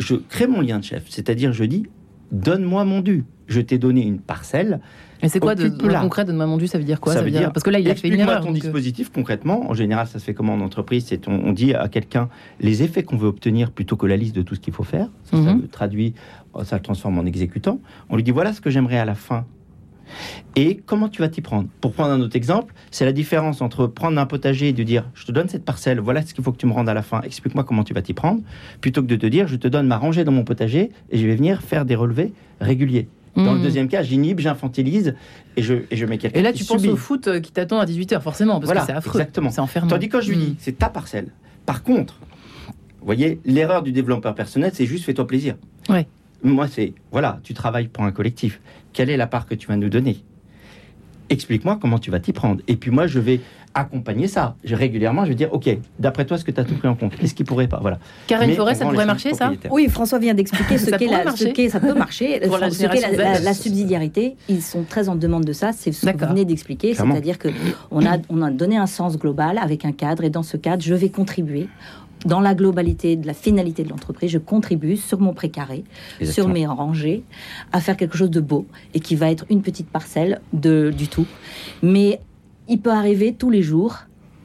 je crée mon lien de chef. C'est-à-dire, je dis Donne-moi mon dû. Je t'ai donné une parcelle. Et c'est quoi de, de concret de maman du Ça veut dire quoi? Ça veut dire- Parce que là, il a fait une erreur. ton donc, euh, dispositif concrètement. En général, ça se fait comment en entreprise C'est on, on dit à quelqu'un les effets qu'on veut obtenir plutôt que la liste de tout ce qu'il faut faire. Ça, ça Mhm. le traduit, oh, ça le transforme en exécutant. On lui dit voilà ce que j'aimerais à la fin. Et comment tu vas t'y prendre? Pour prendre un autre exemple, c'est la différence entre prendre un potager et de dire je te donne cette parcelle, voilà ce qu'il faut que tu me rendes à la fin, explique-moi comment tu vas t'y prendre, plutôt que de te dire je te donne ma rangée dans mon potager et je vais venir faire des relevés réguliers. Dans le Mm. deuxième cas, j'inhibe, j'infantilise et je, et je mets quelqu'un Et là, qui tu penses au foot euh, qui t'attend à 18h, forcément, parce Voilà, que c'est affreux. exactement. C'est enfermant. Tandis que quand je lui dis, c'est ta parcelle. Par contre, vous voyez, l'erreur du développeur personnel, c'est juste fais-toi plaisir. Ouais. Moi, c'est, voilà, tu travailles pour un collectif. Quelle est la part que tu vas nous donner? Explique-moi comment tu vas t'y prendre. Et puis moi, je vais accompagner ça. Je, régulièrement, je vais dire, OK, d'après toi, ce que tu as tout pris en compte, est-ce qui pourrait pas? Voilà. Karen Mais Forêt, on ça pourrait marcher, ça. Oui, François vient d'expliquer ce qu'est la, ce ça peut marcher, Pour la ce qu'est la, génération la- Z. la subsidiarité. Ils sont très en demande de ça. C'est ce que vous venez d'expliquer, c'est-à-dire que on a on a donné un sens global avec un cadre et dans ce cadre, je vais contribuer. Dans la globalité de la finalité de l'entreprise, je contribue sur mon précaré, sur mes rangées, à faire quelque chose de beau et qui va être une petite parcelle de, du tout. Mais il peut arriver tous les jours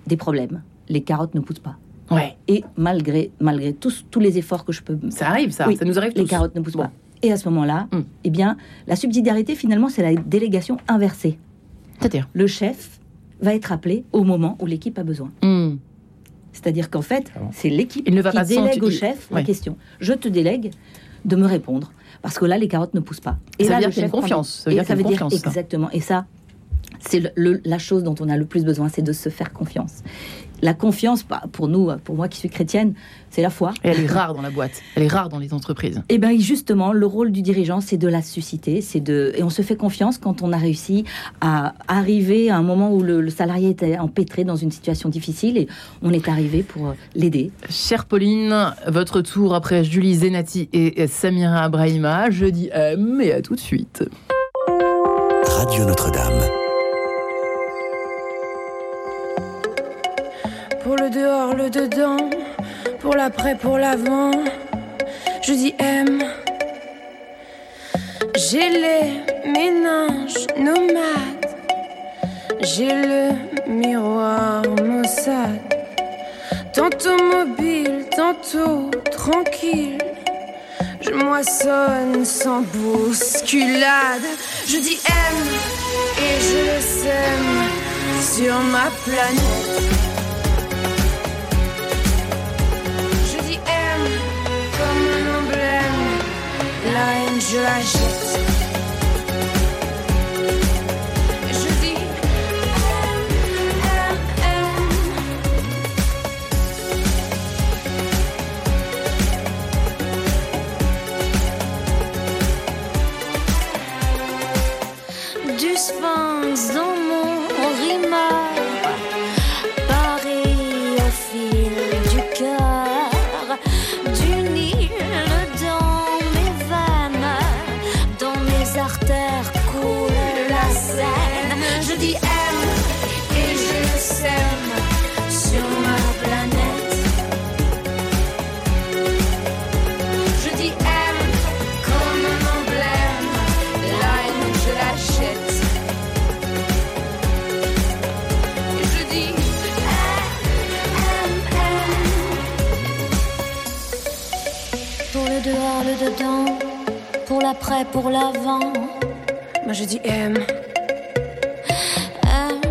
des problèmes. Les carottes ne poussent pas. Ouais, Et malgré, malgré tous, tous les efforts que je peux ça arrive, ça. Oui, ça nous arrive les tous. carottes ne poussent Bon. pas. Et à ce moment-là, Mm. eh bien, la subsidiarité, finalement, c'est la délégation inversée. C'est-à-dire Le chef va être appelé au moment où l'équipe a besoin. Mm. C'est-à-dire qu'en fait, Ah bon c'est l'équipe qui pas délègue au chef Ouais. la question. Je te délègue de me répondre. Parce que là, les carottes ne poussent pas. Ça veut dire le qu'il y a une chef confiance. Ça veut Et dire qu'il y a une confiance, ça. exactement. Et ça, c'est le- le- la chose dont on a le plus besoin, c'est de se faire confiance. La confiance, bah, pour nous, pour moi qui suis chrétienne, c'est la foi. Et elle est rare dans la boîte. Elle est rare dans les entreprises. Eh bien, justement, le rôle du dirigeant, c'est de la susciter. C'est de... Et on se fait confiance quand on a réussi à arriver à un moment où le, le salarié était empêtré dans une situation difficile et on est arrivé pour l'aider. Chère Pauline, votre tour après Julie Zenati et Samira Abrahima. Je dis M et à tout de suite. Radio Notre-Dame. Pour le dehors, le dedans, pour l'après, pour l'avant. Je dis M. J'ai les méninges nomades. J'ai le miroir maussade. Tantôt mobile, tantôt tranquille. Je moissonne sans bousculade. Je dis M et je sème sur ma planète. La haine, je la pour l'avant. Moi je dis M. M.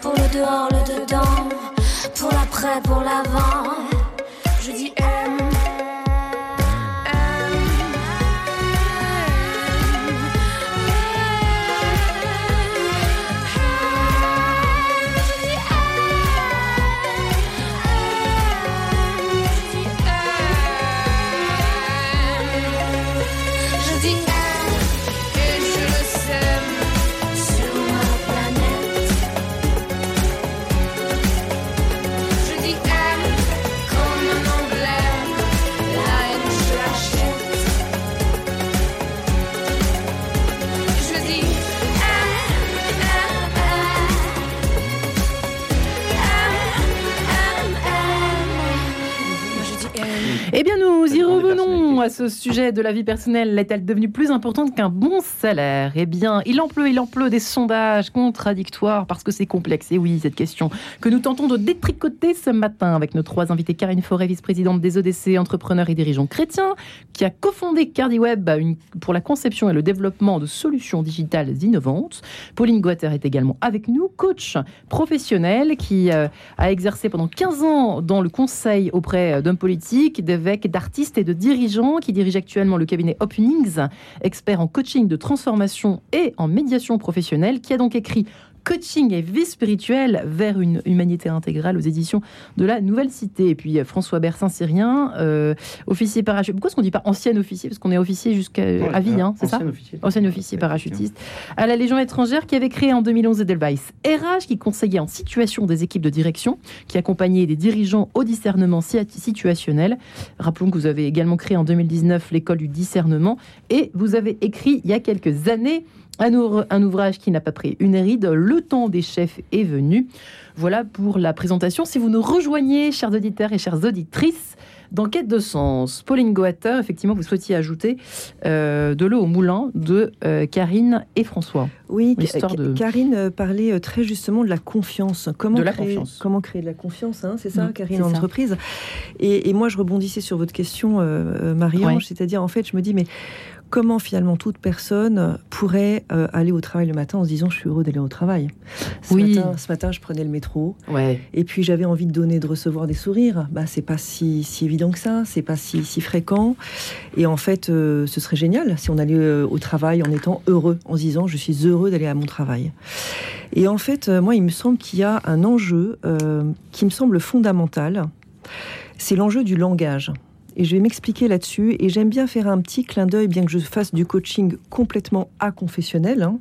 Pour le dehors, le dedans, pour l'après, pour l'avant. À ce sujet de la vie personnelle est-elle devenue plus importante qu'un bon salaire? Eh bien, il en pleut, il en pleut des sondages contradictoires parce que c'est complexe. Et oui, cette question que nous tentons de détricoter ce matin avec nos trois invités. Karine Forêt, vice-présidente des EDC, entrepreneur et dirigeant chrétien, qui a cofondé CardiWeb pour la conception et le développement de solutions digitales innovantes. Pauline Guater est également avec nous, coach professionnel qui euh, a exercé pendant 15 ans dans le conseil auprès euh, d'hommes politiques, d'artistes et de dirigeants, qui dirige actuellement le cabinet Openings, expert en coaching de transformation et en médiation professionnelle, qui a donc écrit Coaching et vie spirituelle vers une humanité intégrale aux éditions de la Nouvelle Cité. Et puis euh, François Bersin Syrien, euh, officier parachutiste. Pourquoi est-ce qu'on dit pas ancien officier? Parce qu'on est officier jusqu'à Ouais, à vie, hein, c'est ça? ancien officier. Ancien officier parachutiste à la Légion étrangère qui avait créé en 2011 Edelweiss RH qui conseillait en situation des équipes de direction, qui accompagnait des dirigeants au discernement si- situationnel. Rappelons que vous avez également créé en 2019 l'école du discernement et vous avez écrit il y a quelques années un, ouvrage qui n'a pas pris une ride, Le temps des chefs est venu. Voilà pour la présentation. Si vous nous rejoignez, chers auditeurs et chères auditrices, dans Quête de sens, Pauline Goater, effectivement, vous souhaitiez ajouter euh, de l'eau au moulin de euh, Karine et François. Oui, de- Karine euh, parlait très justement de la confiance. Comment De la créer, confiance. Comment créer de la confiance, hein, c'est ça, Mm, Karine, en ça. entreprise? Et, et moi, je rebondissais sur votre question, euh, euh, Marie-Ange, Ouais. c'est-à-dire, en fait, je me dis, mais comment finalement toute personne pourrait euh, aller au travail le matin en se disant, je suis heureux d'aller au travail ce Oui. matin, ce matin, je prenais le métro, Ouais. et puis j'avais envie de donner, de recevoir des sourires. Bah, c'est pas si, si évident que ça, c'est pas si, si fréquent. Et en fait, euh, ce serait génial si on allait euh, au travail en étant heureux, en se disant je suis heureux d'aller à mon travail. Et en fait, euh, moi, il me semble qu'il y a un enjeu euh, qui me semble fondamental. C'est l'enjeu du langage. Et je vais m'expliquer là-dessus. Et j'aime bien faire un petit clin d'œil, bien que je fasse du coaching complètement aconfessionnel. hein.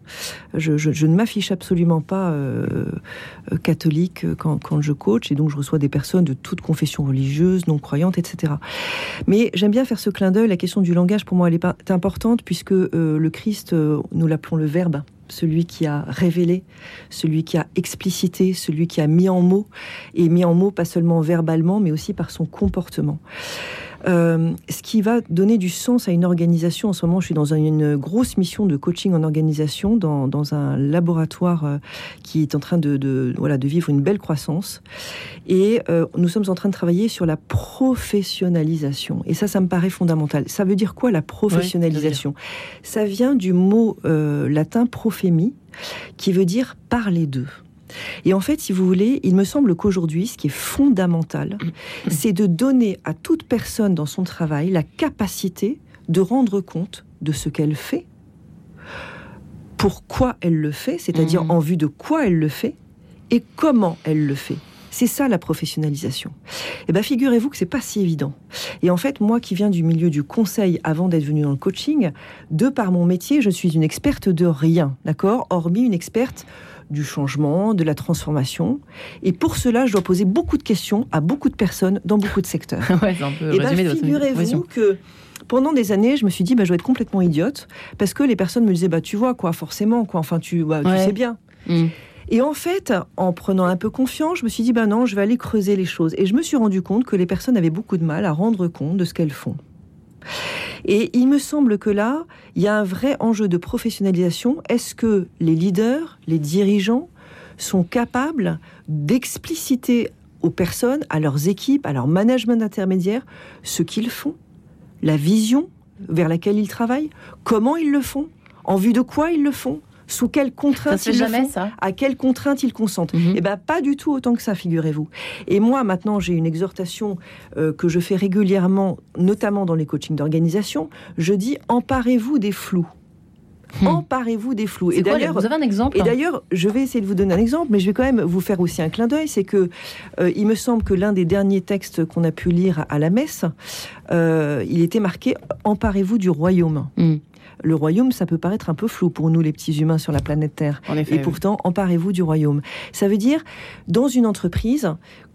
Je, ne m'affiche absolument pas euh, euh, catholique quand, quand je coach. Et donc, je reçois des personnes de toute confession religieuse, non croyantes, etc. Mais j'aime bien faire ce clin d'œil. La question du langage, pour moi, elle est importante, puisque euh, le Christ, euh, nous l'appelons le Verbe celui qui a révélé, celui qui a explicité, celui qui a mis en mots, et mis en mots pas seulement verbalement, mais aussi par son comportement. Euh, ce qui va donner du sens à une organisation. En ce moment, je suis dans une, grosse mission de coaching en organisation, dans, dans un laboratoire euh, qui est en train de, de, voilà, de vivre une belle croissance. Et euh, nous sommes en train de travailler sur la professionnalisation. Et ça, ça me paraît fondamental. Ça veut dire quoi la professionnalisation? Ça vient du mot euh, latin profémie, qui veut dire parler d'eux. Et en fait, si vous voulez, il me semble qu'aujourd'hui, ce qui est fondamental, c'est de donner à toute personne dans son travail la capacité de rendre compte de ce qu'elle fait, pourquoi elle le fait, c'est-à-dire Mhm. en vue de quoi elle le fait, et comment elle le fait. C'est ça la professionnalisation. Et bien, figurez-vous que c'est pas si évident. Et en fait, moi qui viens du milieu du conseil avant d'être venue dans le coaching, de par mon métier, je suis une experte de rien, d'accord? Hormis une experte du changement, de la transformation. Et pour cela, je dois poser beaucoup de questions à beaucoup de personnes dans beaucoup de secteurs. ouais, c'est un peu Et bien, de votre figurez-vous que pendant des années, je me suis dit, bah, je vais être complètement idiote, parce que les personnes me disaient, bah, tu vois, quoi, forcément, quoi, enfin, tu, bah, tu sais bien. Mm. Et en fait, en prenant un peu confiance, je me suis dit, bah non, je vais aller creuser les choses. Et je me suis rendu compte que les personnes avaient beaucoup de mal à rendre compte de ce qu'elles font. Et il me semble que là, il y a un vrai enjeu de professionnalisation. Est-ce que les leaders, les dirigeants sont capables d'expliciter aux personnes, à leurs équipes, à leur management intermédiaire, ce qu'ils font, la vision vers laquelle ils travaillent, comment ils le font, en vue de quoi ils le font, sous quelles contraintes ils le jamais, font, ça à quelles contraintes ils consentent. Mhm. Eh bien, pas du tout autant que ça, figurez-vous. Et moi, maintenant, j'ai une exhortation euh, que je fais régulièrement, notamment dans les coachings d'organisation. Je dis emparez-vous des flous. Hmm. Emparez-vous des flous. Et d'ailleurs, vous avez un exemple et d'ailleurs, je vais essayer de vous donner un exemple, mais je vais quand même vous faire aussi un clin d'œil. C'est que euh, il me semble que l'un des derniers textes qu'on a pu lire à la messe, euh, il était marqué Emparez-vous du royaume. Mm. Le royaume, ça peut paraître un peu flou pour nous, les petits humains sur la planète Terre. et pourtant, emparez-vous du royaume. Ça veut dire, dans une entreprise,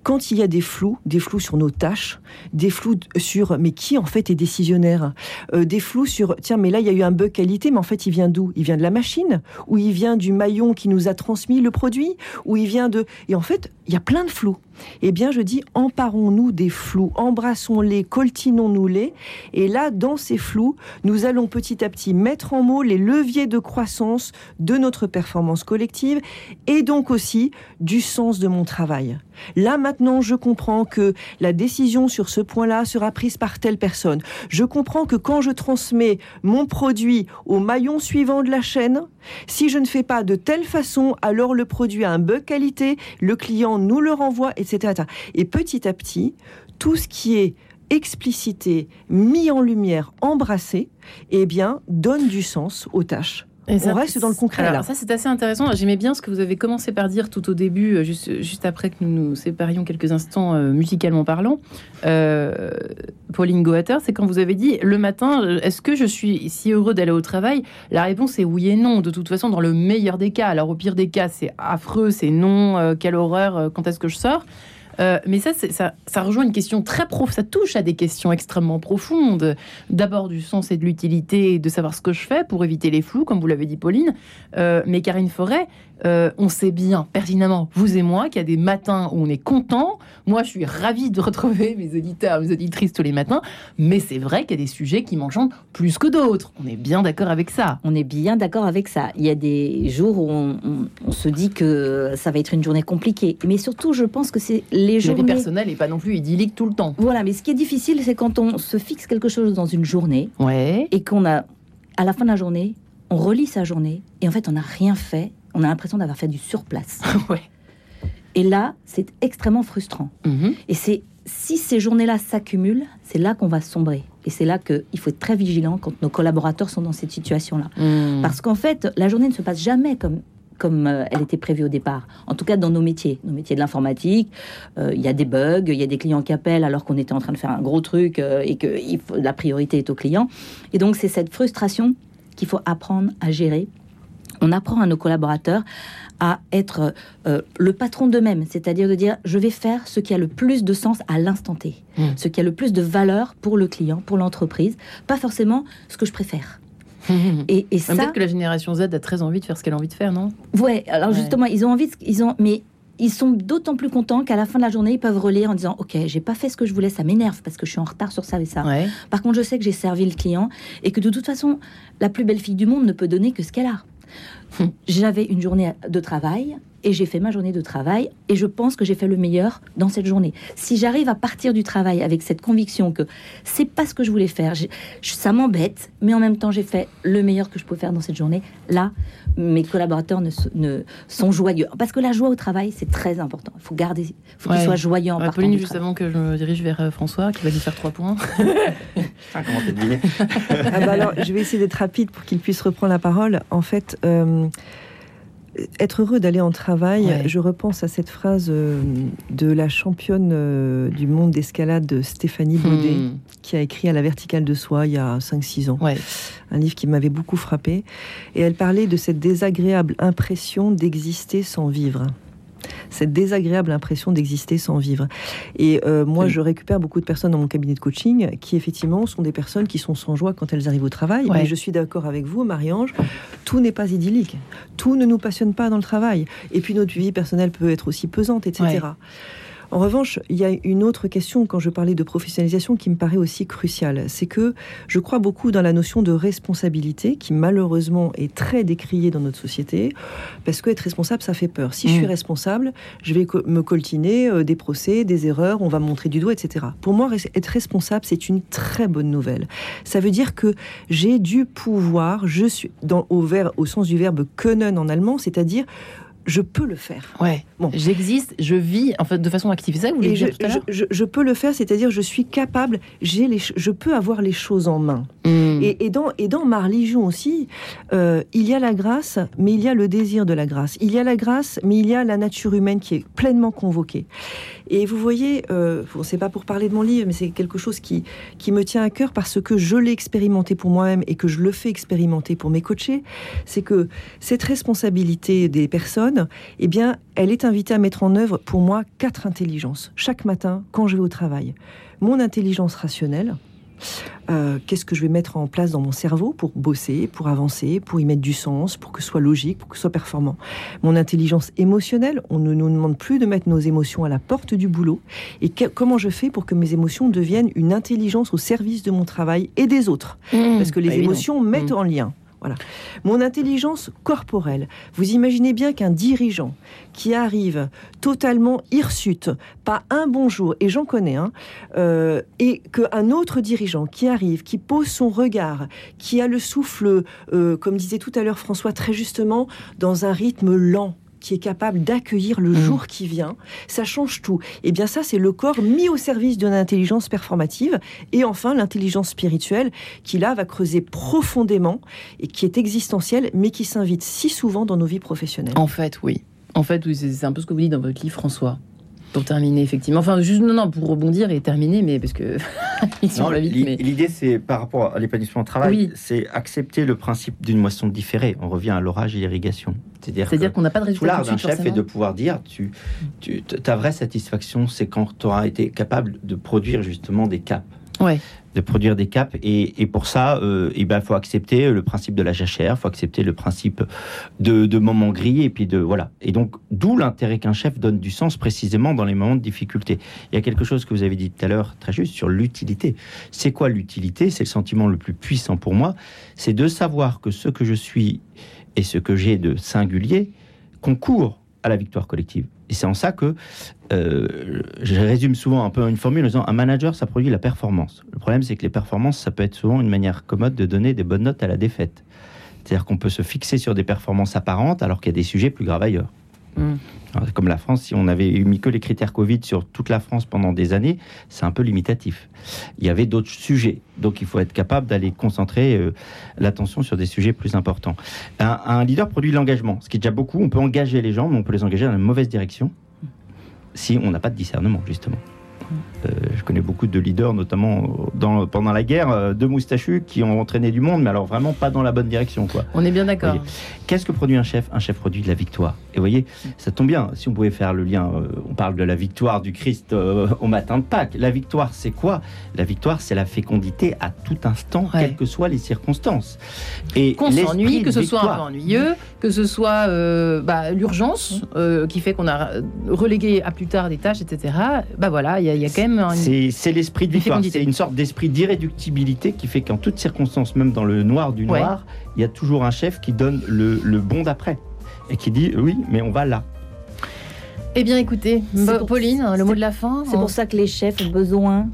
quand il y a des flous, des flous sur nos tâches, des flous sur mais qui en fait est décisionnaire, euh, des flous sur tiens mais là il y a eu un bug qualité, mais en fait il vient d'où? Il vient de la machine? Ou il vient du maillon qui nous a transmis le produit? Ou il vient de et en fait il y a plein de flous. Eh bien, je dis, emparons-nous des flous, embrassons-les, coltinons-nous-les. Et là, dans ces flous, nous allons petit à petit mettre en mots les leviers de croissance de notre performance collective et donc aussi du sens de mon travail. Là, maintenant, je comprends que la décision sur ce point-là sera prise par telle personne. Je comprends que quand je transmets mon produit au maillon suivant de la chaîne, si je ne fais pas de telle façon, alors le produit a un bug qualité, le client nous le renvoie, Et petit à petit, tout ce qui est explicité, mis en lumière, embrassé, eh bien, donne du sens aux tâches on reste dans le concret. Alors, ça, c'est assez intéressant. J'aimais bien ce que vous avez commencé par dire tout au début, euh, juste, juste après que nous nous séparions quelques instants euh, musicalement parlant. Euh, Pauline Goater, c'est quand vous avez dit le matin, est-ce que je suis si heureux d'aller au travail? La réponse est oui et non. De toute façon, dans le meilleur des cas. Alors, au pire des cas, c'est affreux, c'est non, quelle horreur, quand est-ce que je sors? Euh, mais ça, ça, ça rejoint une question très profonde, ça touche à des questions extrêmement profondes. D'abord du sens et de l'utilité, de savoir ce que je fais pour éviter les flous, comme vous l'avez dit Pauline. Euh, mais Karine Forêt, euh, on sait bien pertinemment, vous et moi, qu'il y a des matins où on est content. Moi, je suis ravie de retrouver mes auditeurs, mes auditrices tous les matins. Mais c'est vrai qu'il y a des sujets qui m'enchantent plus que d'autres. On est bien d'accord avec ça. On est bien d'accord avec ça. Il y a des jours où on, se dit que ça va être une journée compliquée. Mais surtout, je pense que c'est les journées... La vie personnelle n'est pas non plus idyllique tout le temps. Voilà, mais ce qui est difficile, c'est quand on se fixe quelque chose dans une journée ouais. et qu'on a, à la fin de la journée, on relit sa journée et en fait, on n'a rien fait on a l'impression d'avoir fait du surplace. ouais. Et là, c'est extrêmement frustrant. Mhm. Et c'est si ces journées-là s'accumulent, c'est là qu'on va sombrer. Et c'est là qu'il faut être très vigilant quand nos collaborateurs sont dans cette situation-là. Mhm. Parce qu'en fait, la journée ne se passe jamais comme comme euh, elle était prévue au départ. En tout cas, dans nos métiers, nos métiers de l'informatique, euh, il y a des bugs, il y a des clients qui appellent alors qu'on était en train de faire un gros truc euh, et que la priorité est au client. Et donc, c'est cette frustration qu'il faut apprendre à gérer on apprend à nos collaborateurs à être euh, le patron d'eux-mêmes, c'est-à-dire de dire je vais faire ce qui a le plus de sens à l'instant T, hmm. ce qui a le plus de valeur pour le client, pour l'entreprise, pas forcément ce que je préfère. et, ça, peut-être que la génération Z a très envie de faire ce qu'elle a envie de faire, non? Ouais. Alors justement, ils ont envie, ils ont, mais ils sont d'autant plus contents qu'à la fin de la journée, ils peuvent relire en disant Ok, j'ai pas fait ce que je voulais, ça m'énerve parce que je suis en retard sur ça et ça. Par contre, je sais que j'ai servi le client et que de toute façon, la plus belle fille du monde ne peut donner que ce qu'elle a. J'avais une journée de travail et j'ai fait ma journée de travail et je pense que j'ai fait le meilleur dans cette journée. Si j'arrive à partir du travail avec cette conviction que c'est pas ce que je voulais faire, ça m'embête, mais en même temps j'ai fait le meilleur que je peux faire dans cette journée, là, mes collaborateurs ne, sont joyeux. Parce que la joie au travail, c'est très important. Il faut garder, il faut qu'ils soient joyeux en ouais, partant Pauline, juste avant que je me dirige vers euh, François, qui va lui faire trois points. ah, comment ah bah alors, Je vais essayer d'être rapide pour qu'il puisse reprendre la parole. En fait, euh, être heureux d'aller en travail, je repense à cette phrase euh, de la championne euh, du monde d'escalade Stéphanie Baudet, hmm. qui a écrit à la verticale de soi il y a 5-6 ans. Un livre qui m'avait beaucoup frappé. Et elle parlait de cette désagréable impression d'exister sans vivre cette désagréable impression d'exister sans vivre. Et euh, moi, je récupère beaucoup de personnes dans mon cabinet de coaching qui, effectivement, sont des personnes qui sont sans joie quand elles arrivent au travail. Mais je suis d'accord avec vous, Marie-Ange, tout n'est pas idyllique. Tout ne nous passionne pas dans le travail. Et puis, notre vie personnelle peut être aussi pesante, etc. En revanche, il y a une autre question quand je parlais de professionnalisation qui me paraît aussi cruciale. C'est que je crois beaucoup dans la notion de responsabilité qui malheureusement est très décriée dans notre société parce que être responsable, ça fait peur. Si je suis mm. responsable, je vais me coltiner euh, des procès, des erreurs, on va me montrer du doigt, etc. Pour moi, être responsable, c'est une très bonne nouvelle. Ça veut dire que j'ai du pouvoir, je suis dans, au, au sens du verbe können en allemand, c'est-à-dire je peux le faire. Ouais. Bon. J'existe, je vis en fait de façon active. ça que vous voulez dire je, tout à je, je, peux le faire, c'est-à-dire je suis capable, j'ai les, je peux avoir les choses en main. Hmm. Et, et, dans, et dans ma religion aussi, euh, il y a la grâce, mais il y a le désir de la grâce. Il y a la grâce, mais il y a la nature humaine qui est pleinement convoquée. Et vous voyez, euh, bon, c'est pas pour parler de mon livre, mais c'est quelque chose qui, qui me tient à cœur parce que je l'ai expérimenté pour moi-même et que je le fais expérimenter pour mes coachés. C'est que cette responsabilité des personnes, eh bien, elle est invitée à mettre en œuvre pour moi quatre intelligences chaque matin quand je vais au travail. Mon intelligence rationnelle, euh, qu'est-ce que je vais mettre en place dans mon cerveau pour bosser, pour avancer, pour y mettre du sens, pour que ce soit logique, pour que ce soit performant? Mon intelligence émotionnelle, on ne nous demande plus de mettre nos émotions à la porte du boulot. Et que- comment je fais pour que mes émotions deviennent une intelligence au service de mon travail et des autres? Mmh. Parce que les évident. émotions mettent Mmh. en lien. Voilà. Mon intelligence corporelle. Vous imaginez bien qu'un dirigeant qui arrive totalement hirsute, pas un bonjour, et j'en connais un, euh, et qu'un autre dirigeant qui arrive, qui pose son regard, qui a le souffle, euh, comme disait tout à l'heure François très justement, dans un rythme lent qui est capable d'accueillir le jour qui vient, ça change tout. Et bien ça, c'est le corps mis au service d'une intelligence performative. Et enfin, l'intelligence spirituelle, qui là va creuser profondément et qui est existentielle, mais qui s'invite si souvent dans nos vies professionnelles. En fait, oui. En fait, oui, c'est un peu ce que vous dites dans votre livre, François. Pour terminer, effectivement. Enfin, juste, non, non, pour rebondir et terminer, mais parce que. Mais- L'idée, c'est par rapport à l'épanouissement au travail, Oui. c'est accepter le principe d'une moisson différée. On revient à l'orage et l'irrigation. C'est-à-dire qu'on n'a pas de résultat tout d'un chef est de pouvoir dire, tu, tu, ta vraie satisfaction, c'est quand tu auras été capable de produire justement des caps. Ouais. De produire des caps. Et, et pour ça, euh, eh ben, faut accepter le principe de la jachère, faut accepter le principe de, de moments gris, et puis de voilà. Et donc, d'où l'intérêt qu'un chef donne du sens précisément dans les moments de difficulté. Il y a quelque chose que vous avez dit tout à l'heure, très juste, sur l'utilité. C'est quoi l'utilité? C'est le sentiment le plus puissant pour moi. C'est de savoir que ce que je suis et ce que j'ai de singulier concourt à la victoire collective. Et c'est en ça que euh, je résume souvent un peu une formule en disant un manager, ça produit la performance. Le problème, c'est que les performances, ça peut être souvent une manière commode de donner des bonnes notes à la défaite. C'est-à-dire qu'on peut se fixer sur des performances apparentes alors qu'il y a des sujets plus graves ailleurs. Mm. Comme la France, si on avait mis que les critères Covid sur toute la France pendant des années, c'est un peu limitatif. Il y avait d'autres sujets, donc il faut être capable d'aller concentrer euh, l'attention sur des sujets plus importants. Un, leader produit l'engagement, ce qui est déjà beaucoup. On peut engager les gens, mais on peut les engager dans la mauvaise direction si on n'a pas de discernement, justement. Euh, je connais beaucoup de leaders, notamment dans, pendant la guerre, euh, de moustachus qui ont entraîné du monde, mais alors vraiment pas dans la bonne direction, quoi. On est bien d'accord. Qu'est-ce que produit un chef? Un chef produit de la victoire. Et vous voyez, ça tombe bien, si on pouvait faire le lien, euh, on parle de la victoire du Christ euh, au matin de Pâques. La victoire, c'est quoi? La victoire, c'est la fécondité à tout instant, Ouais. quelles que soient les circonstances. Et Qu'on s'ennuie, que ce soit un peu ennuyeux, que ce soit euh, bah, l'urgence euh, qui fait qu'on a relégué à plus tard des tâches, etc. Bah voilà, il y, a- il y a quand même C'est c'est l'esprit de fécondité. C'est une sorte d'esprit d'irréductibilité qui fait qu'en toutes circonstances, même dans le noir du Ouais. noir, il y a toujours un chef qui donne le, le bon d'après et qui dit oui, mais on va là. Eh bien, écoutez, C'est Bo- pour- Pauline, le mot de la fin. C'est pour ça que les chefs ont besoin.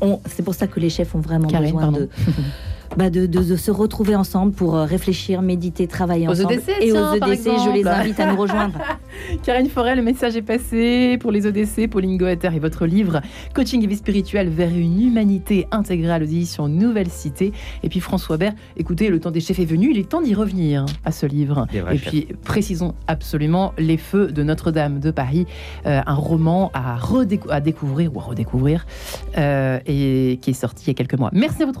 ont- C'est pour ça que les chefs ont vraiment besoin pardon. de, bah de, de- de se retrouver ensemble pour euh, réfléchir, méditer, travailler Aux ensemble. EDC, Et tiens, aux par EDC, je les invite à nous rejoindre. Karine Forêt, le message est passé pour les ODC, Pauline Goether et votre livre Coaching et vie spirituelle vers une humanité intégrale aux éditions Nouvelle Cité. Et puis François Bert, écoutez, le temps des chefs est venu, il est temps d'y revenir à ce livre. Et puis précisons absolument Les Feux de Notre-Dame de Paris, euh, un roman à, à découvrir ou à redécouvrir euh, et qui est sorti il y a quelques mois. Merci à votre